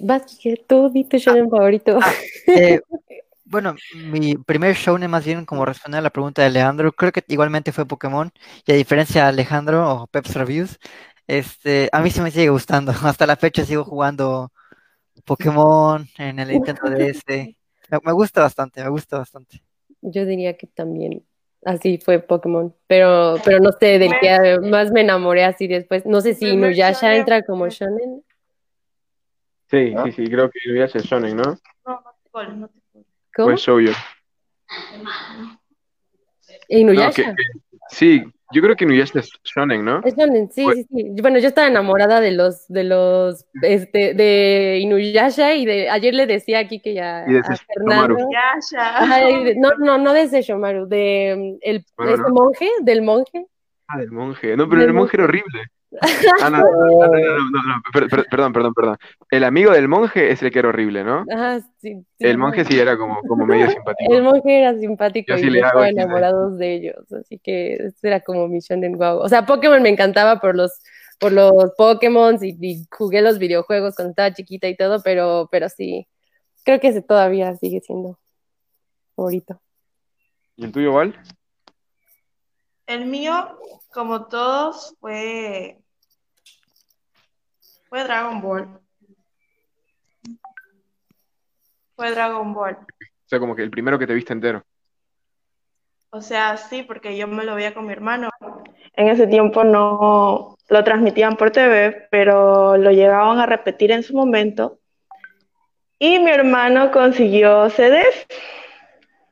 vas, tú di tu shonen favorito. Ah, eh, bueno, mi primer shonen más bien como responder a la pregunta de Alejandro, creo que igualmente fue Pokémon, y a diferencia de Alejandro o Peps Reviews, este, a mí sí me sigue gustando. Hasta la fecha sigo jugando Pokémon en el Nintendo DS. Me, me gusta bastante, me gusta bastante. Yo diría que también así fue Pokémon, pero, pero no sé del que más me enamoré así después. No sé si Inuyasha entra como shonen. Sí, sí, sí, creo que Inuyasha es shonen, ¿no? No, no te no ¿Cómo? Pues shoujo. Inuyasha. No, que- que- sí, yo creo que Inuyasha es shonen, ¿no? Es shonen, sí, Pues- sí, sí. Bueno, yo estaba enamorada de los, de los, este, de Inuyasha y de, ayer le decía aquí que ya Y de a. Fernando. Ay, de- no, no, no de Sesshomaru, de mm, el, Bueno, ese no. monje, del monje. Ah, del monje. No, pero Del el monje era horrible. Ah, no, no, no, no, no, no, no, per- per- perdón, perdón, perdón. El amigo del monje es el que era horrible, ¿no? Ajá, sí, sí, El monje sí era como, como medio simpático. El monje era simpático y le yo hago estaba aquí de- enamorados de ellos, así que era como mi shonen wow. O sea, Pokémon me encantaba por los por los Pokémon y, y jugué los videojuegos cuando estaba chiquita y todo, pero pero sí, creo que ese todavía sigue siendo favorito. ¿Y el tuyo, Val? El mío, como todos, fue, fue Dragon Ball. Fue Dragon Ball. O sea, como que el primero que te viste entero. O sea, sí, porque yo me lo veía con mi hermano. En ese tiempo no lo transmitían por TV, pero lo llegaban a repetir en su momento. Y mi hermano consiguió CDs.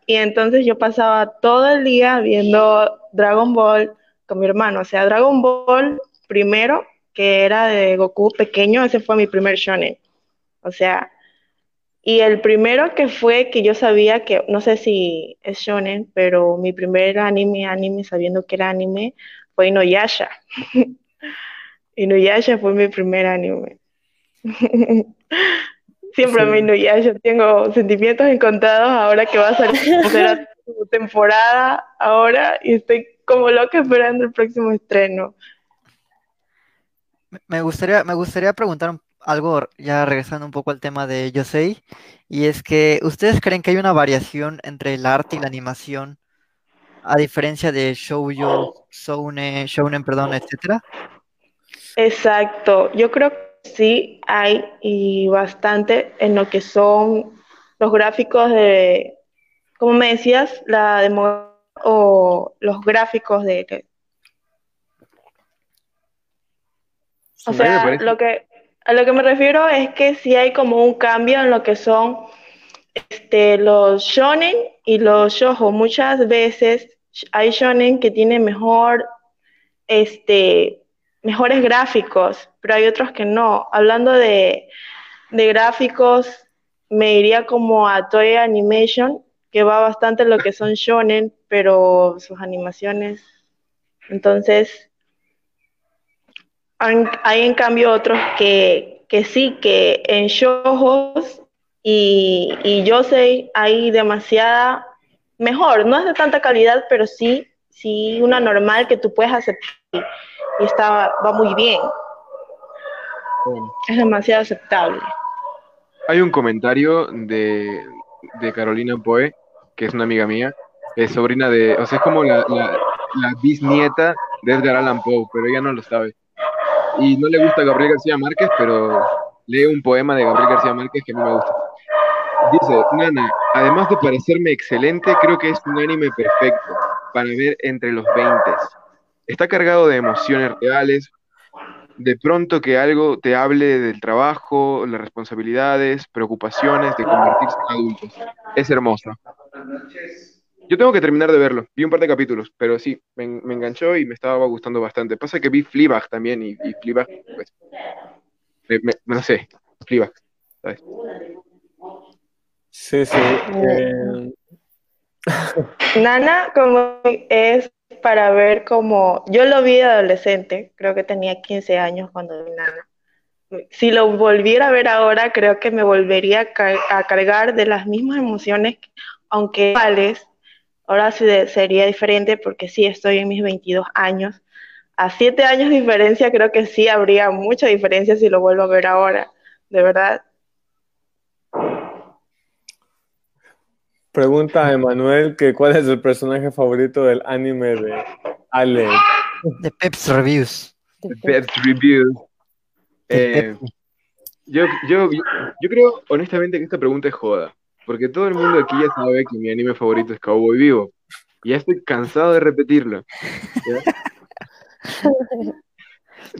Y entonces yo pasaba todo el día viendo Dragon Ball con mi hermano. O sea, Dragon Ball primero, que era de Goku pequeño, ese fue mi primer shonen. O sea, y el primero que fue que yo sabía que, no sé si es shonen, pero mi primer anime, anime sabiendo que era anime, fue Inuyasha. Inuyasha fue mi primer anime. Siempre Sí. me Inuyasha, tengo sentimientos encontrados ahora que va a salir su temporada ahora y estoy como loca esperando el próximo estreno. Me- gustaría, me gustaría preguntar un- algo, ya regresando un poco al tema de Yosei, y es que ¿ustedes creen que hay una variación entre el arte y la animación, a diferencia de shoujo, shounen, shounen, perdón, etcétera? Exacto, yo creo que sí hay y bastante en lo que son los gráficos de, como me decías, la demo o los gráficos de, o sea, lo que a lo que me refiero es que sí hay como un cambio en lo que son este, los shonen y los shoujo. Muchas veces hay shonen que tienen mejor este, mejores gráficos, pero hay otros que no. Hablando de, de gráficos, me iría como a Toei Animation, que va bastante en lo que son shonen, pero sus animaciones. Entonces, hay en cambio otros que, que sí, que en shoujos y, y yosei hay demasiada mejor, no es de tanta calidad, pero sí, sí una normal que tú puedes aceptar y, y está, va muy bien, es demasiado aceptable. Hay un comentario de, de Carolina Poe, que es una amiga mía, es sobrina de, o sea, es como la, la, la bisnieta de Edgar Allan Poe, pero ella no lo sabe. Y no le gusta Gabriel García Márquez, pero lee un poema de Gabriel García Márquez que a mí me gusta. Dice, Nana, además de parecerme excelente, creo que es un anime perfecto para ver entre los 20. Está cargado de emociones reales, de pronto que algo te hable del trabajo, las responsabilidades, preocupaciones de convertirse en adultos. Es hermoso. Yo tengo que terminar de verlo. Vi un par de capítulos, pero sí, me, me enganchó y me estaba gustando bastante. Pasa que vi Fleabag también y, y Fleabag, pues, me- me- no sé, Fleabag, ¿sabes? Sí, sí. eh, Nana como es para ver como, yo lo vi de adolescente, creo que tenía 15 años cuando vi Nana. Si lo volviera a ver ahora, creo que me volvería a, a cargar de las mismas emociones, aunque iguales. Ahora sí de- sería diferente porque sí estoy en mis 22 años. a siete años de diferencia creo que sí habría mucha diferencia si lo vuelvo a ver ahora, de verdad. Pregunta a Emanuel que cuál es el personaje favorito del anime de Ale. De Peps Reviews. De Peps Reviews. Eh, yo, yo, yo creo honestamente que esta pregunta es joda, porque todo el mundo aquí ya sabe que mi anime favorito es Cowboy Vivo. Y ya estoy cansado de repetirlo.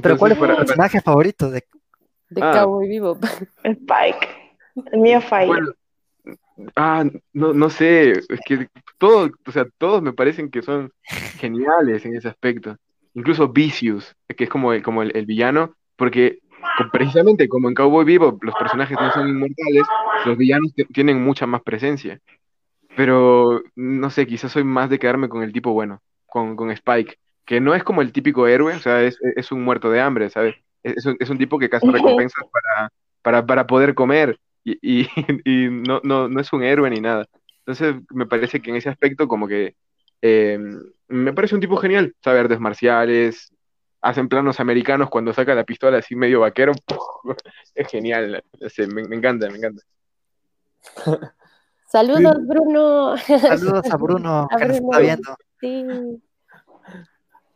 Pero ¿cuál es tu personaje favorito de, de ah. Cowboy Vivo? Spike. El mío Fire. ah, no, no sé, es que todos, o sea, todos me parecen que son geniales en ese aspecto. Incluso Vicious, que es como el, como el, villano, porque precisamente como en Cowboy Vivo los personajes no son inmortales, los villanos tienen mucha más presencia. Pero no sé, quizás soy más de quedarme con el tipo bueno, con, con Spike que no es como el típico héroe, o sea, es, es un muerto de hambre, ¿sabes? Es, es, un, tipo que caza recompensas para, para, para poder comer y, y, y, no, no, no es un héroe ni nada. Entonces, me parece que en ese aspecto, como que eh, me parece un tipo genial, sabe artes marciales, hacen planos americanos cuando saca la pistola así medio vaquero, es genial, me, me, encanta, me encanta. Saludos, Bruno. Saludos a Bruno, que nos está viendo. Sí.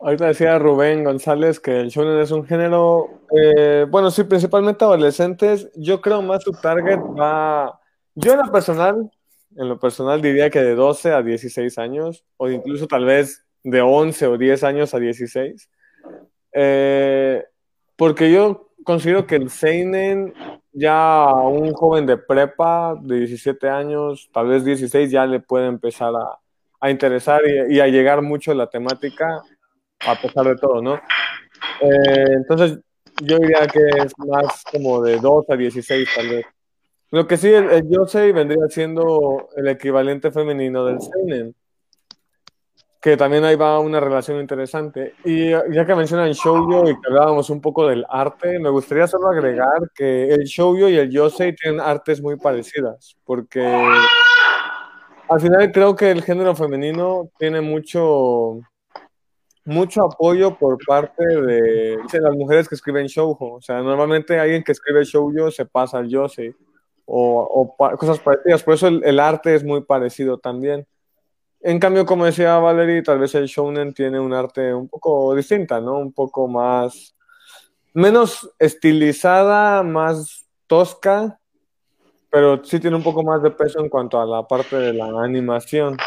Ahorita decía Rubén González que el shonen es un género, eh, bueno, sí, principalmente adolescentes. Yo creo más su target va, yo en lo personal, en lo personal diría que de 12 a 16 años, o incluso tal vez de 11 o 10 años a 16. Eh, porque yo considero que el seinen ya a un joven de prepa de 17 años, tal vez 16, ya le puede empezar a, a interesar y, a llegar mucho la temática a pesar de todo, ¿no? Eh, entonces, yo diría que es más como de 2 a 16 tal vez. Lo que sí, el, el Yosei vendría siendo el equivalente femenino del Seinen, que también ahí va una relación interesante. Y ya que mencionan Shoujo y que hablábamos un poco del arte, me gustaría solo agregar que el Shoujo y el Yosei tienen artes muy parecidas, porque al final creo que el género femenino tiene mucho mucho apoyo por parte de, las mujeres que escriben shoujo. O sea, normalmente alguien que escribe shoujo se pasa al yosei o, o cosas parecidas. Por eso el, arte es muy parecido también. En cambio, como decía Valerie, tal vez el shounen tiene un arte un poco distinta, ¿no? Un poco más, menos estilizada, más tosca, pero sí tiene un poco más de peso en cuanto a la parte de la animación.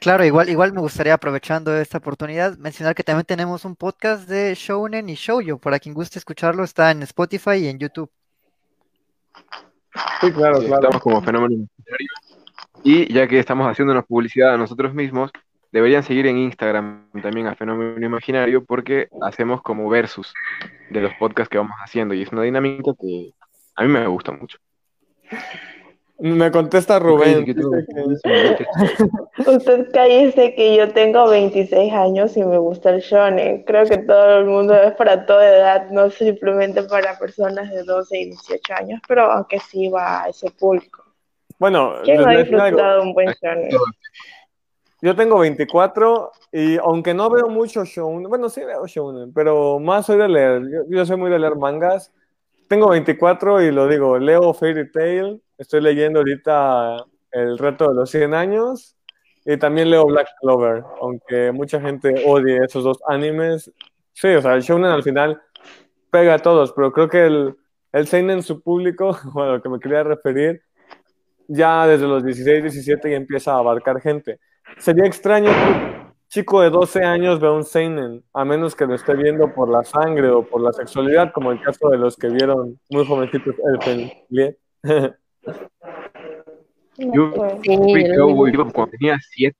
Claro, igual, igual me gustaría, aprovechando esta oportunidad, mencionar que también tenemos un podcast de Shounen y Shoujo. Para quien guste escucharlo, está en Spotify y en YouTube. Sí, claro, claro. Estamos como fenómeno Y ya que estamos haciéndonos publicidad a nosotros mismos, deberían seguir en Instagram también a Fenómeno Imaginario porque hacemos como versus de los podcasts que vamos haciendo y es una dinámica que a mí me gusta mucho. Me contesta Rubén. Usted dice que yo tengo 26 años y me gusta el shonen. Creo que todo el mundo es para toda edad, no simplemente para personas de 12 y 18 años, pero aunque sí va a ese público. Bueno, ¿quién ha disfrutado un buen shonen? Yo tengo 24 y aunque no veo mucho shonen, bueno, sí veo shonen, pero más soy de leer. Yo, yo soy muy de leer mangas. Tengo 24 y lo digo, leo Fairy Tail, Estoy leyendo ahorita El reto de los 100 años y también leo Black Clover, aunque mucha gente odie esos dos animes. Sí, o sea, el shonen al final pega a todos, pero creo que el, el seinen, su público, bueno, lo que me quería referir, ya desde los 16, 17 ya empieza a abarcar gente. Sería extraño que un chico de 12 años vea un seinen, a menos que lo esté viendo por la sangre o por la sexualidad, como el caso de los que vieron muy jovencitos el yo cuando tenía siete.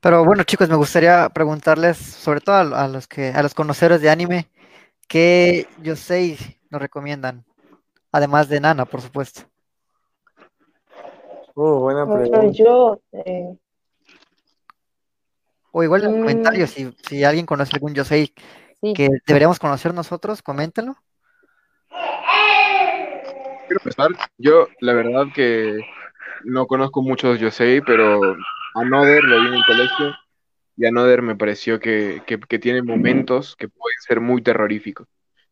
Pero bueno, chicos, me gustaría preguntarles, sobre todo a, los que a los conocedores de anime, ¿qué yo sé nos recomiendan? Además de Nana, por supuesto. Uh, buena pregunta. Yo, eh, O igual en mm. comentarios, si, si alguien conoce algún Yosei que deberíamos conocer nosotros, coméntenlo quiero empezar. Yo, la verdad que no conozco muchos Yosei, pero Another lo vi en el colegio y Another me pareció que, tiene momentos que pueden ser muy terroríficos.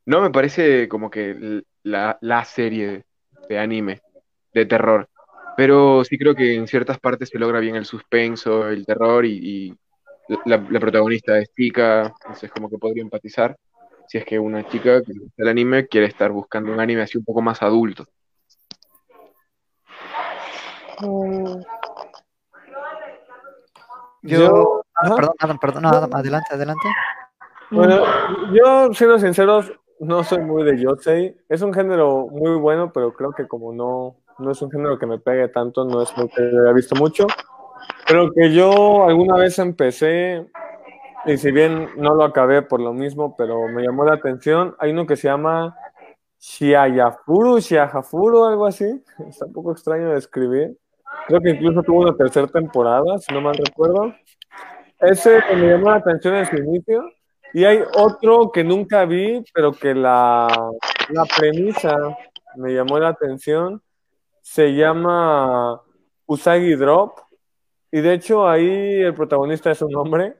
No me parece como que la, serie de anime de terror, pero sí creo que en ciertas partes se logra bien el suspenso, el terror y, la, protagonista es chica, entonces como que podría empatizar si es que una chica que gusta el anime quiere estar buscando un anime así un poco más adulto. Mm. Yo, perdón, Adam, perdón, adelante, adelante. Bueno, yo, siendo sinceros, no soy muy de Yosei. Es un género muy bueno, pero creo que como no, no es un género que me pegue tanto, no es lo que he visto mucho. Pero que yo alguna vez empecé, y si bien no lo acabé por lo mismo, pero me llamó la atención, hay uno que se llama Shiayafuru, Shiajafuru, algo así. Está un poco extraño de escribir. Creo que incluso tuvo una tercera temporada, si no mal recuerdo. Ese me llamó la atención en su inicio. Y hay otro que nunca vi, pero que la, la premisa me llamó la atención. Se llama Usagi Drop. Y de hecho ahí el protagonista es un hombre,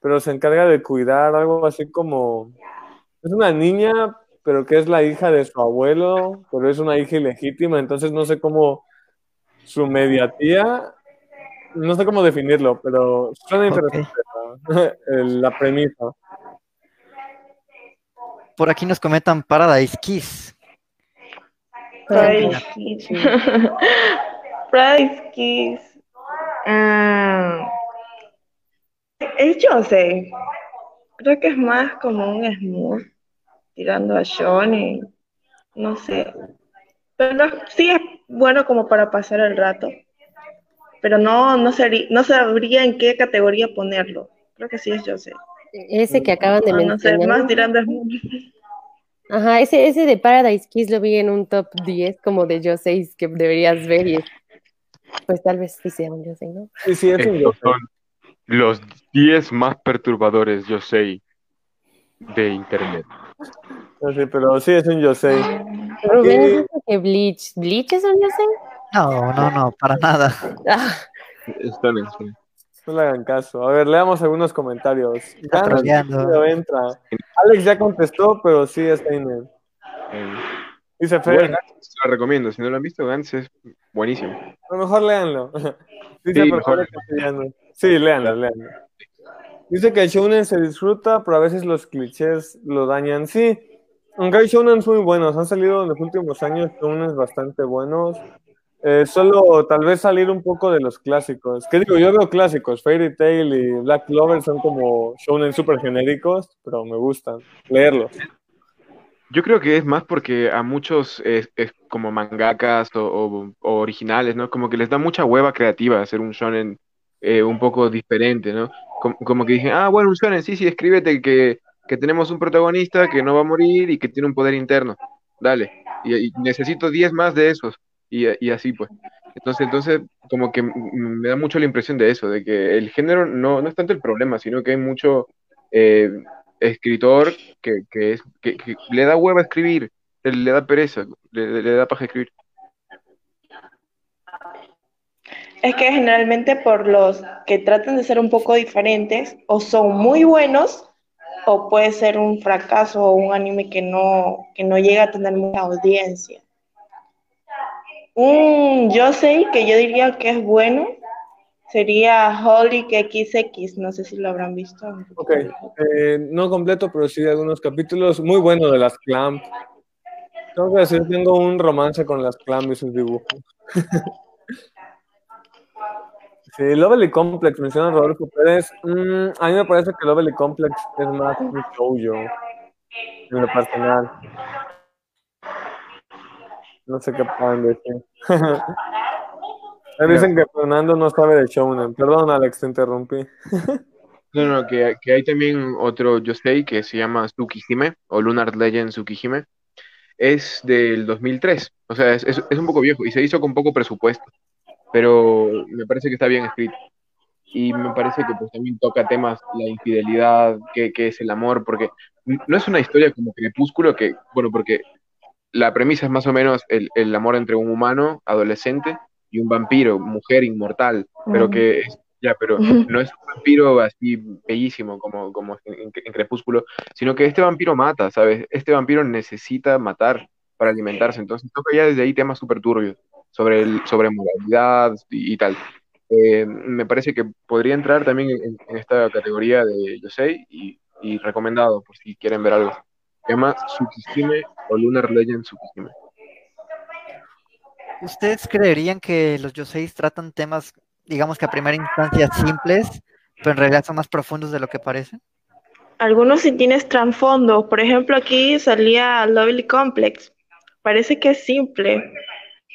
pero se encarga de cuidar algo así como... Es una niña, pero que es la hija de su abuelo, pero es una hija ilegítima, entonces no sé cómo su media tía, no sé cómo definirlo, pero suena interesante la premisa. Por aquí nos comentan Paradise Kiss. Paradise Kiss. Paradise Kiss. Es yo sé. Creo que es más como un smooth, tirando a Johnny. No sé. Pero sí es bueno como para pasar el rato. Pero no, no, sería, no sabría en qué categoría ponerlo. Creo que sí es yo sé. Ese que acaban de mencionar. No sé, más tirando a Ajá, ese, ese de Paradise Kiss lo vi en un top 10 como de yo 6 que deberías ver y pues tal vez sí sea un yo sé, ¿no? Sí, sí, es un yo Son los 10 más perturbadores yo sé de internet. No sé, pero sí es un yo sé. Rubén dice que Bleach. ¿Bleach es un yo sé? No, no, no, para nada. Ah. Están, están. No le hagan caso. A ver, leamos algunos comentarios. entra. Alex ya contestó, pero sí está en él. Dice Fer. lo recomiendo. Si no lo han visto, Gans es buenísimo. A lo mejor léanlo. Dice sí, mejor. Sí, léanlo, léanlo. Dice que el shounen se disfruta, pero a veces los clichés lo dañan. Sí, aunque hay shounen muy buenos. Han salido en los últimos años shounen bastante buenos. Eh, solo tal vez salir un poco de los clásicos. ¿Qué digo? Yo veo clásicos. Fairy Tail y Black Clover son como shonen súper genéricos, pero me gustan leerlos. Yo creo que es más porque a muchos es, como mangakas o, originales, ¿no? Como que les da mucha hueva creativa hacer un shonen eh, un poco diferente, ¿no? Como, que dije, ah, bueno, un shonen, sí, sí, escríbete que, que tenemos un protagonista que no va a morir y que tiene un poder interno. Dale. Y, necesito 10 más de esos y, así pues. Entonces, entonces, como que me da mucho la impresión de eso, de que el género no, no es tanto el problema, sino que hay mucho eh, escritor que, que, es, que, le da hueva a escribir, le, da pereza, le, da paja escribir. Es que generalmente por los que tratan de ser un poco diferentes, o son muy buenos, o puede ser un fracaso o un anime que no, que no llega a tener mucha audiencia. Un yo sé que yo diría que es bueno sería Holly XX, no sé si lo habrán visto. Ok, eh, no completo, pero sí algunos capítulos muy buenos de las Clamp. Tengo que decir, tengo un romance con las Clamp y sus dibujos. sí, Lovely Complex, menciona Rodolfo Pérez. Mm, a mí me parece que Lovely Complex es más un show yo, en lo personal. No sé qué pueden decir. Dicen que Fernando no sabe de Shonen. Perdón, Alex, te interrumpí. No, no, que, que hay también otro Yosei que se llama Tsukihime, o Lunar Legend Tsukihime. Es del 2003. O sea, es, es, un poco viejo y se hizo con poco presupuesto. Pero me parece que está bien escrito. Y me parece que pues, también toca temas, la infidelidad, qué, qué es el amor, porque no es una historia como crepúsculo que, bueno, porque la premisa es más o menos el, amor entre un humano adolescente y un vampiro, mujer inmortal, pero que Ya, pero no es un vampiro así bellísimo como, como en, Crepúsculo, sino que este vampiro mata, ¿sabes? Este vampiro necesita matar para alimentarse, entonces toca ya desde ahí temas súper turbios sobre, el, sobre moralidad y, tal. Eh, me parece que podría entrar también en, esta categoría de Yosei y, y recomendado por si quieren ver algo. Se llama Tsukishime o Lunar Legend Tsukishime. ¿Ustedes creerían que los Yoseis tratan temas, digamos que a primera instancia simples, pero en realidad son más profundos de lo que parecen? Algunos sí tienes trasfondo. Por ejemplo, aquí salía Lovely Complex. Parece que es simple.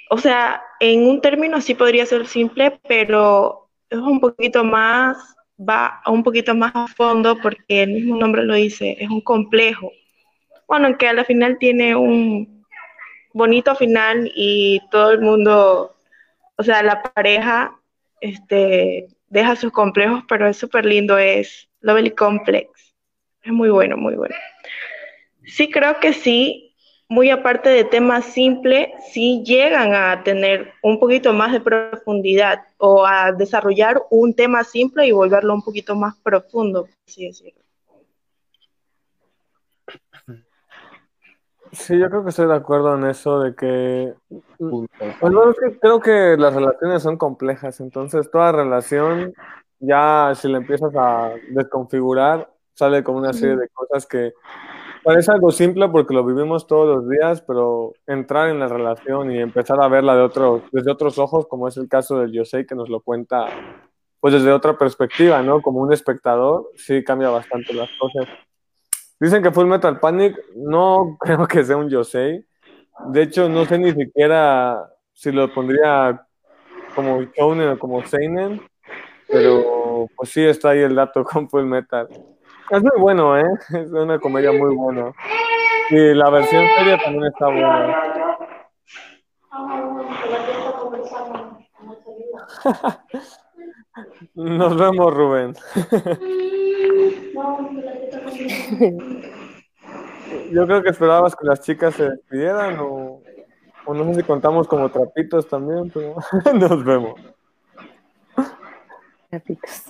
O sea, en un término sí podría ser simple, pero es un poquito más, va un poquito más a fondo porque el mismo nombre lo dice, es un complejo. Bueno, que a la final tiene un, bonito final y todo el mundo, o sea, la pareja este, deja sus complejos, pero es súper lindo, es Lovely Complex. Es muy bueno, muy bueno. Sí, creo que sí, muy aparte de temas simples, sí llegan a tener un poquito más de profundidad o a desarrollar un tema simple y volverlo un poquito más profundo, por así decirlo. Sí, yo creo que estoy de acuerdo en eso de que, bueno, creo que las relaciones son complejas, entonces toda relación ya si la empiezas a desconfigurar sale con una serie de cosas que parece algo simple porque lo vivimos todos los días, pero entrar en la relación y empezar a verla de otros, desde otros ojos, como es el caso del Yosei que nos lo cuenta pues desde otra perspectiva, ¿no? Como un espectador, sí cambia bastante las cosas. Dicen que Full Metal Panic no creo que sea un Yosei. De hecho, no sé ni siquiera si lo pondría como Shounen o como Seinen. Pero pues sí está ahí el dato con Full Metal. Es muy bueno, ¿eh? Es una comedia muy buena. Y la versión seria también está buena. Nos vemos, Rubén. Yo creo que esperabas que las chicas se despidieran o, no sé si contamos como trapitos también, pero nos vemos. Trapitos.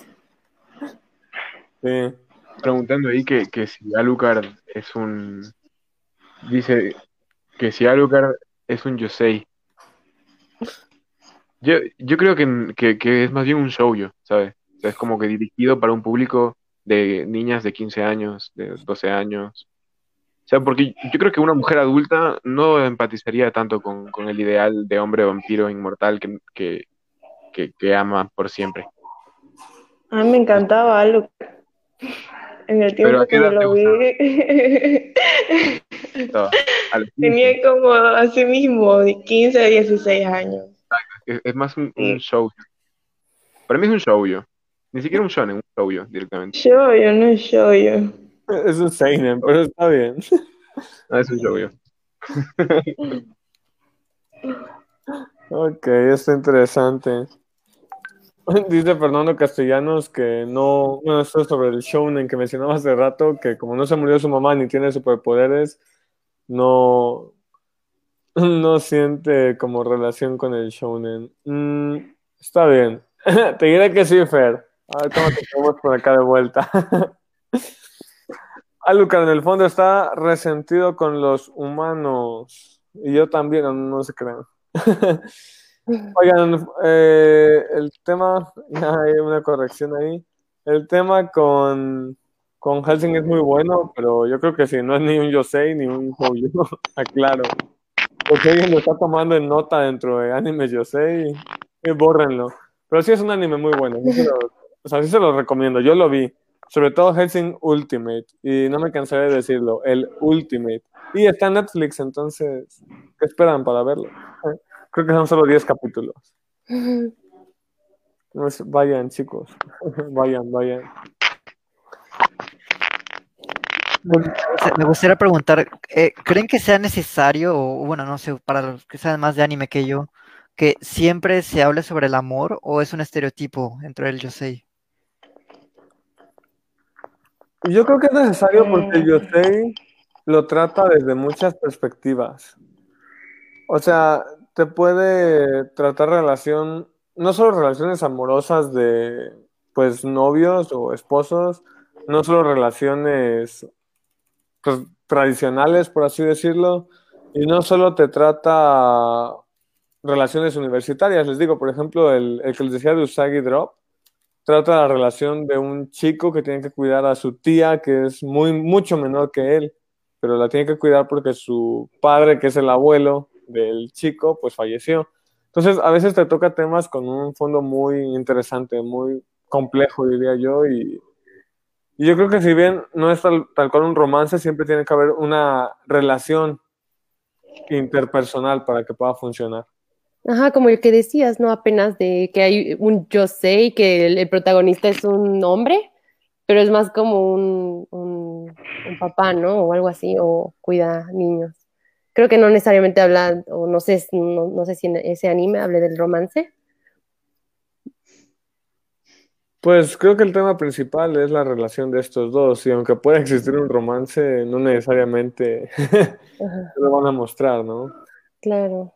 Sí. Preguntando ahí que, que si Alucard es un... Dice que si Alucard es un Yosei. Yo, yo creo que, que, es más bien un shoujo, ¿sabes? es como que dirigido para un público de niñas de 15 años, de 12 años. O sea, porque yo creo que una mujer adulta no empatizaría tanto con, el ideal de hombre vampiro inmortal que, que, ama por siempre. A mí me encantaba algo. En el tiempo que yo lo vi. Tenía como así mismo, de 15 a 16 años. Es, más un, show. Para mí es un show yo. Ni siquiera un shonen, un shoujo directamente. Shoujo, no es shoujo. Es un seinen, pero está bien. Ah, es un shoujo. ok, está interesante. Dice Fernando Castellanos que no, bueno, esto es sobre el shounen que mencionaba hace rato, que como no se murió su mamá ni tiene superpoderes, no, no siente como relación con el shounen. Mm, está bien. Te diré que sí, Fer. A ver cómo te tenemos por acá de vuelta. Alucard en el fondo está resentido con los humanos. Y yo también, no, se crean. Oigan, eh, el tema, hay una corrección ahí. El tema con, con Helsing es muy bueno, pero yo creo que si no es ni un Yosei ni un Houyu, aclaro. Porque alguien lo está tomando en nota dentro de animes Yosei, y bórrenlo. Pero sí es un anime muy bueno. O sea, sí se lo recomiendo. Yo lo vi. Sobre todo Helsing Ultimate. Y no me cansaré de decirlo. El Ultimate. Y está en Netflix, entonces, ¿qué esperan para verlo? Creo que son solo 10 capítulos. Pues vayan, chicos. vayan, vayan. Me gustaría preguntar, eh, ¿creen que sea necesario, o bueno, no sé, para los que saben más de anime que yo, que siempre se hable sobre el amor o es un estereotipo entre el Yosei? Yo creo que es necesario porque el Yosei lo trata desde muchas perspectivas. O sea, te puede tratar relación, no solo relaciones amorosas de pues novios o esposos, no solo relaciones pues, tradicionales, por así decirlo, y no solo te trata relaciones universitarias, les digo, por ejemplo, el, el que les decía de Usagi Drop, trata la relación de un chico que tiene que cuidar a su tía, que es muy, mucho menor que él, pero la tiene que cuidar porque su padre, que es el abuelo del chico, pues falleció. Entonces, a veces te toca temas con un fondo muy interesante, muy complejo, diría yo, y, yo creo que si bien no es tal, cual un romance, siempre tiene que haber una relación interpersonal para que pueda funcionar. Ajá, como el que decías, ¿no? Apenas de que hay un yo sé y que el, protagonista es un hombre, pero es más como un, un, papá, ¿no? O algo así, o cuida niños. Creo que no necesariamente habla, o no sé, no, no sé si en ese anime hable del romance, pues creo que el tema principal es la relación de estos dos, y aunque pueda existir un romance, no necesariamente lo van a mostrar, ¿no? Claro.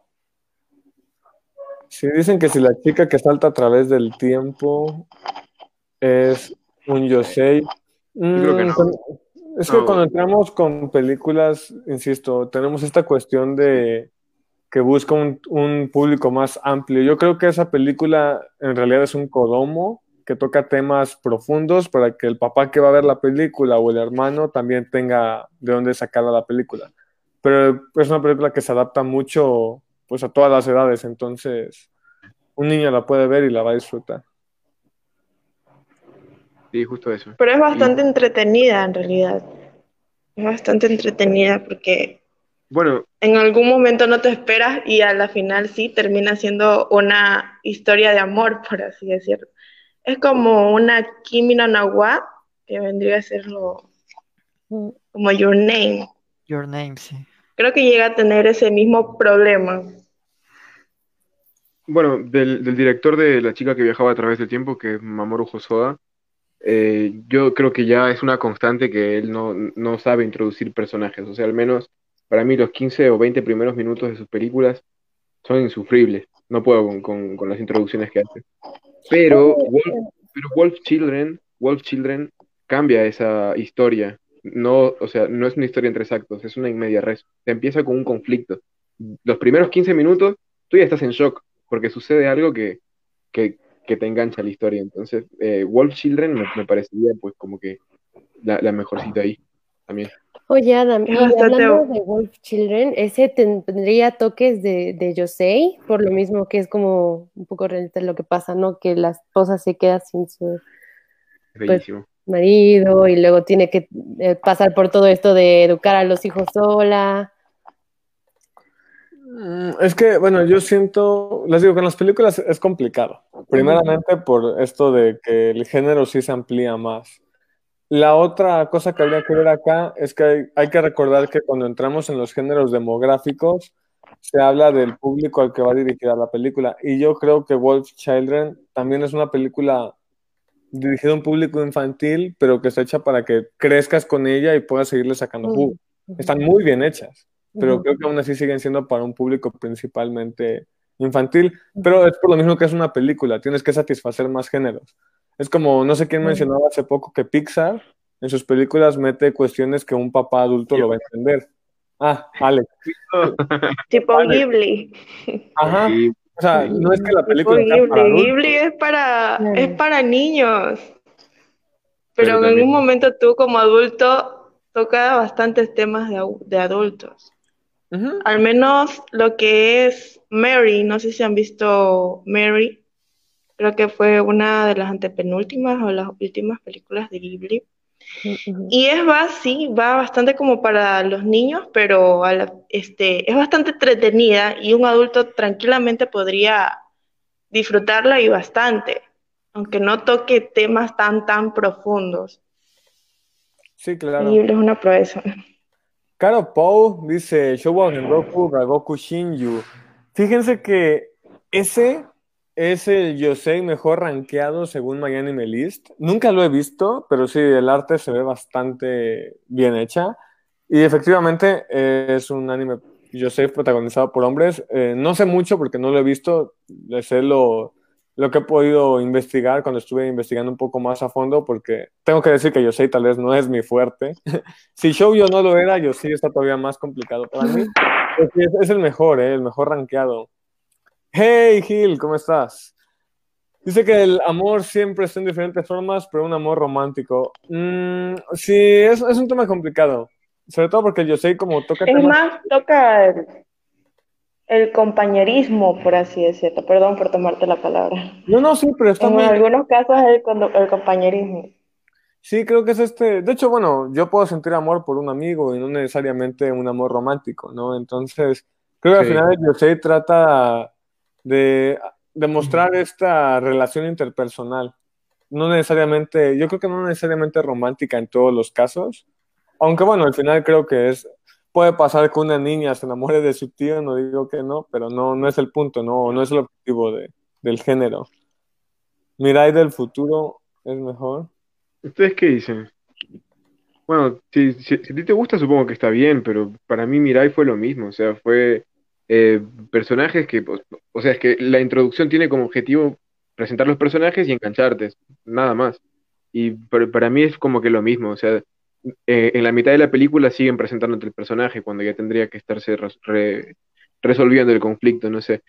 Sí, dicen que si la chica que salta a través del tiempo es un Yosei. creo que mm, no. Es que cuando entramos con películas, insisto, tenemos esta cuestión de que busca un, un, público más amplio. Yo creo que esa película en realidad es un codomo que toca temas profundos para que el papá que va a ver la película o el hermano también tenga de dónde sacar la película. Pero es una película que se adapta mucho pues a todas las edades, entonces un niño la puede ver y la va a disfrutar. Sí, justo eso. Pero es bastante entretenida en realidad. Es bastante entretenida porque bueno, en algún momento no te esperas y a la final sí termina siendo una historia de amor, por así decirlo. Es como una Kimi no Nawa, que vendría a ser lo, como Your Name. Your Name, sí. Creo que llega a tener ese mismo problema. Bueno, del, director de La chica que viajaba a través del tiempo, que es Mamoru Hosoda, eh, yo creo que ya es una constante que él no, no, sabe introducir personajes. O sea, al menos para mí los 15 o 20 primeros minutos de sus películas son insufribles. No puedo con, con, con las introducciones que hace. Pero, Wolf, Children, Wolf Children cambia esa historia. No, o sea, no es una historia entre actos, es una inmedia res. Se empieza con un conflicto. Los primeros 15 minutos, tú ya estás en shock, porque sucede algo que, que, te engancha la historia. Entonces, eh, Wolf Children me, parecería pues como que la, la mejorcita ahí también. Oye, Adam, y hablando de Wolf Children, ese tendría toques de, de Yosei, por lo mismo que es como un poco realmente lo que pasa, ¿no? Que la esposa se queda sin su pues, marido y luego tiene que eh, pasar por todo esto de educar a los hijos sola. Mm, es que, bueno, yo siento, les digo que en las películas es complicado. Primeramente por esto de que el género sí se amplía más. La otra cosa que habría que ver acá es que hay, que recordar que cuando entramos en los géneros demográficos, se habla del público al que va dirigida la película. Y yo creo que Wolf Children también es una película dirigida a un público infantil, pero que está hecha para que crezcas con ella y puedas seguirle sacando jugo. Están muy bien hechas, pero creo que aún así siguen siendo para un público principalmente infantil, pero es por lo mismo que es una película, tienes que satisfacer más géneros. Es como, no sé quién mencionaba hace poco que Pixar en sus películas mete cuestiones que un papá adulto lo va a entender. Ah, Alex. tipo Ghibli. Ajá. O sea, no es que la película Ghibli. Para Ghibli es para, es para niños. Pero, en un momento tú como adulto tocas bastantes temas de, de adultos. Al menos lo que es Mary, no sé si han visto Mary, Creo que fue una de las antepenúltimas o las últimas películas de Ghibli. Y es va, sí, va bastante como para los niños, pero este, es bastante entretenida y un adulto tranquilamente podría disfrutarla y bastante, aunque no toque temas tan, tan profundos. Sí, claro. Ghibli es una proeza. Caro Pou dice, en Roku Ragoku Shinju. Fíjense que ese es el Yosei mejor rankeado según MyAnimeList. List. Nunca lo he visto, pero sí, el arte se ve bastante bien hecha. Y efectivamente es un anime Yosei protagonizado por hombres. Eh, no sé mucho porque no lo he visto, sé lo, lo que he podido investigar cuando estuve investigando un poco más a fondo, porque tengo que decir que Yosei tal vez no es mi fuerte. si Shoujo no lo era, Yosei está todavía más complicado para mí. Es, es el mejor, ¿eh? el mejor rankeado. Hey Gil, ¿cómo estás? Dice que el amor siempre está en diferentes formas, pero un amor romántico. Mm, sí, es, es, un tema complicado. Sobre todo porque Yosei como toca... Es más, toca el, compañerismo, por así decirlo. Perdón por tomarte la palabra. No, no, sí, pero está En algunos casos es el, el compañerismo. Sí, creo que es este. De hecho, bueno, yo puedo sentir amor por un amigo y no necesariamente un amor romántico, ¿no? Entonces, creo que al final Yosei trata de demostrar esta relación interpersonal. No necesariamente, yo creo que no necesariamente romántica en todos los casos, aunque bueno, al final creo que es, puede pasar que una niña se enamore de su tío, no digo que no, pero no, no es el punto, no, no es el objetivo de, del género. Mirai del futuro es mejor. ¿Ustedes qué dicen? Bueno, si, si, a ti te gusta, supongo que está bien, pero para mí Mirai fue lo mismo, o sea, fue eh, personajes que, o sea, es que la introducción tiene como objetivo presentar los personajes y engancharte, nada más. Y para, mí es como que lo mismo, o sea, eh, en la mitad de la película siguen presentándote el personaje cuando ya tendría que estarse resolviendo el conflicto, no sé.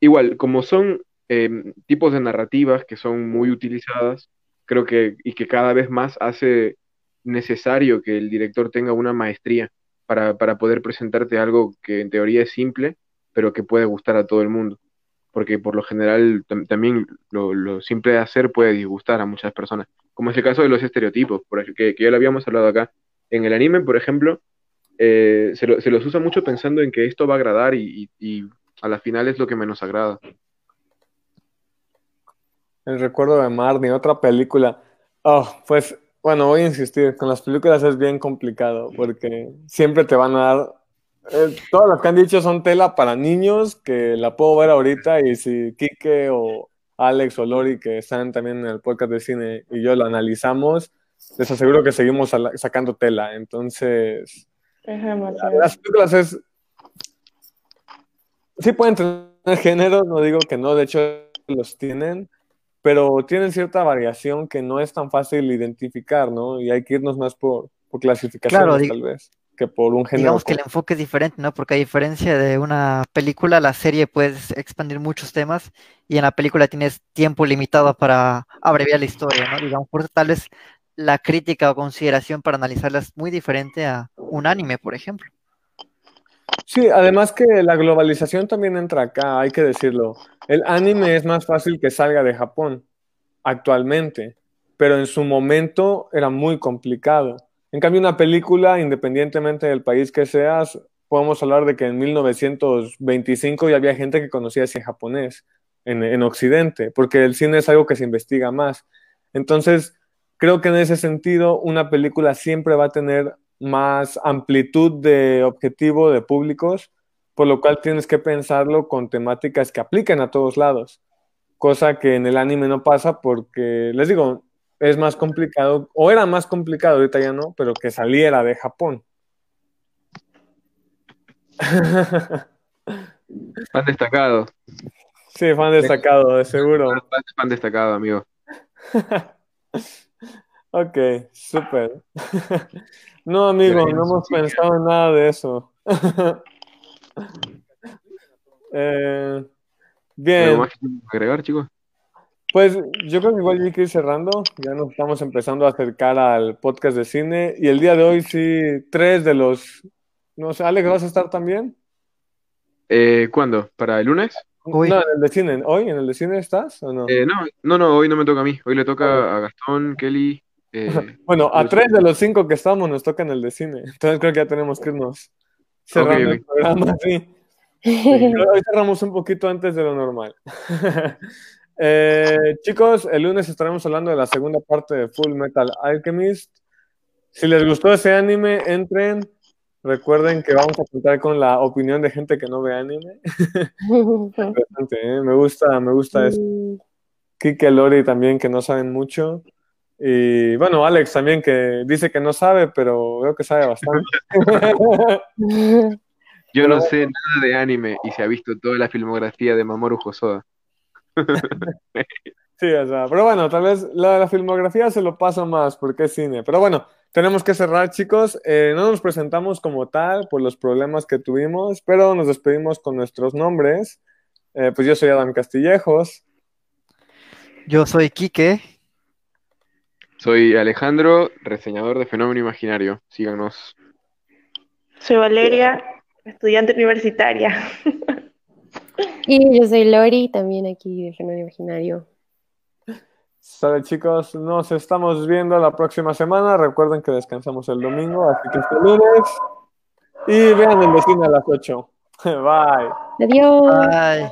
Igual, como son eh, tipos de narrativas que son muy utilizadas, creo que, y que cada vez más hace necesario que el director tenga una maestría para, para poder presentarte algo que en teoría es simple, pero que puede gustar a todo el mundo. Porque por lo general también lo, simple de hacer puede disgustar a muchas personas. Como es el caso de los estereotipos, por ejemplo, que, ya lo habíamos hablado acá. En el anime, por ejemplo, eh, se, lo, se, los usa mucho pensando en que esto va a agradar y, a la final es lo que menos agrada. El recuerdo de Marnie, otra película. Oh, pues bueno, voy a insistir, con las películas es bien complicado porque siempre te van a dar eh, todas las que han dicho son tela para niños, que la puedo ver ahorita y si Kike o Alex o Lori, que están también en el podcast de cine, y yo lo analizamos, les aseguro que seguimos sacando tela. Entonces, las películas es... Sí pueden tener género, no digo que no, de hecho los tienen, pero tienen cierta variación que no es tan fácil identificar, ¿no? Y hay que irnos más por, por clasificaciones, claro, tal vez que por un género. Digamos que el enfoque es diferente, ¿no? Porque a diferencia de una película, la serie puedes expandir muchos temas y en la película tienes tiempo limitado para abreviar la historia, ¿no? Digamos, por eso tal vez la crítica o consideración para analizarla es muy diferente a un anime, por ejemplo. Sí, además que la globalización también entra acá, hay que decirlo. El anime es más fácil que salga de Japón actualmente, pero en su momento era muy complicado en cambio, una película, independientemente del país que seas, podemos hablar de que en 1925 ya había gente que conocía cine japonés en, en Occidente, porque el cine es algo que se investiga más. Entonces, creo que en ese sentido, una película siempre va a tener más amplitud de objetivo de públicos, por lo cual tienes que pensarlo con temáticas que apliquen a todos lados, cosa que en el anime no pasa porque, les digo, es más complicado, o era más complicado, ahorita ya no, pero que saliera de Japón. Fan destacado. Sí, fan destacado, de seguro. Fan, fan destacado, amigo. ok, súper. no, amigo, no hemos pensado en nada de eso. eh, bien. ¿Más que agregar, chicos? Pues yo creo que igual hay que ir cerrando, ya nos estamos empezando a acercar al podcast de cine y el día de hoy sí, tres de los, no sé, Alex, ¿vas a estar también? Eh, ¿Cuándo? ¿Para el lunes? Hoy. No, en el de cine, ¿hoy en el de cine estás o no? Eh, no, no, no, hoy no me toca a mí, hoy le toca a Gastón, Kelly. Eh, bueno, a tres de los cinco que estamos nos toca en el de cine, entonces creo que ya tenemos que irnos cerrando okay, okay. el programa, sí. sí hoy cerramos un poquito antes de lo normal. Eh, chicos, el lunes estaremos hablando de la segunda parte de Full Metal Alchemist. Si les gustó ese anime, entren. Recuerden que vamos a contar con la opinión de gente que no ve anime. ¿eh? Me gusta, me gusta eso. Kike Lori también, que no saben mucho. Y bueno, Alex también, que dice que no sabe, pero veo que sabe bastante. Yo no sé nada de anime y se ha visto toda la filmografía de Mamoru Hosoda. sí, o sea, pero bueno, tal vez la, la filmografía se lo pasa más porque es cine. Pero bueno, tenemos que cerrar, chicos. Eh, no nos presentamos como tal por los problemas que tuvimos, pero nos despedimos con nuestros nombres. Eh, pues yo soy Adam Castillejos. Yo soy Quique. Soy Alejandro, reseñador de Fenómeno Imaginario. Síganos. Soy Valeria, estudiante universitaria. Y yo soy Lori, también aquí de Fenómeno Imaginario. Sale chicos, nos estamos viendo la próxima semana. Recuerden que descansamos el domingo, así que este lunes. Y vean el vecino a las 8. Bye. Adiós. Bye.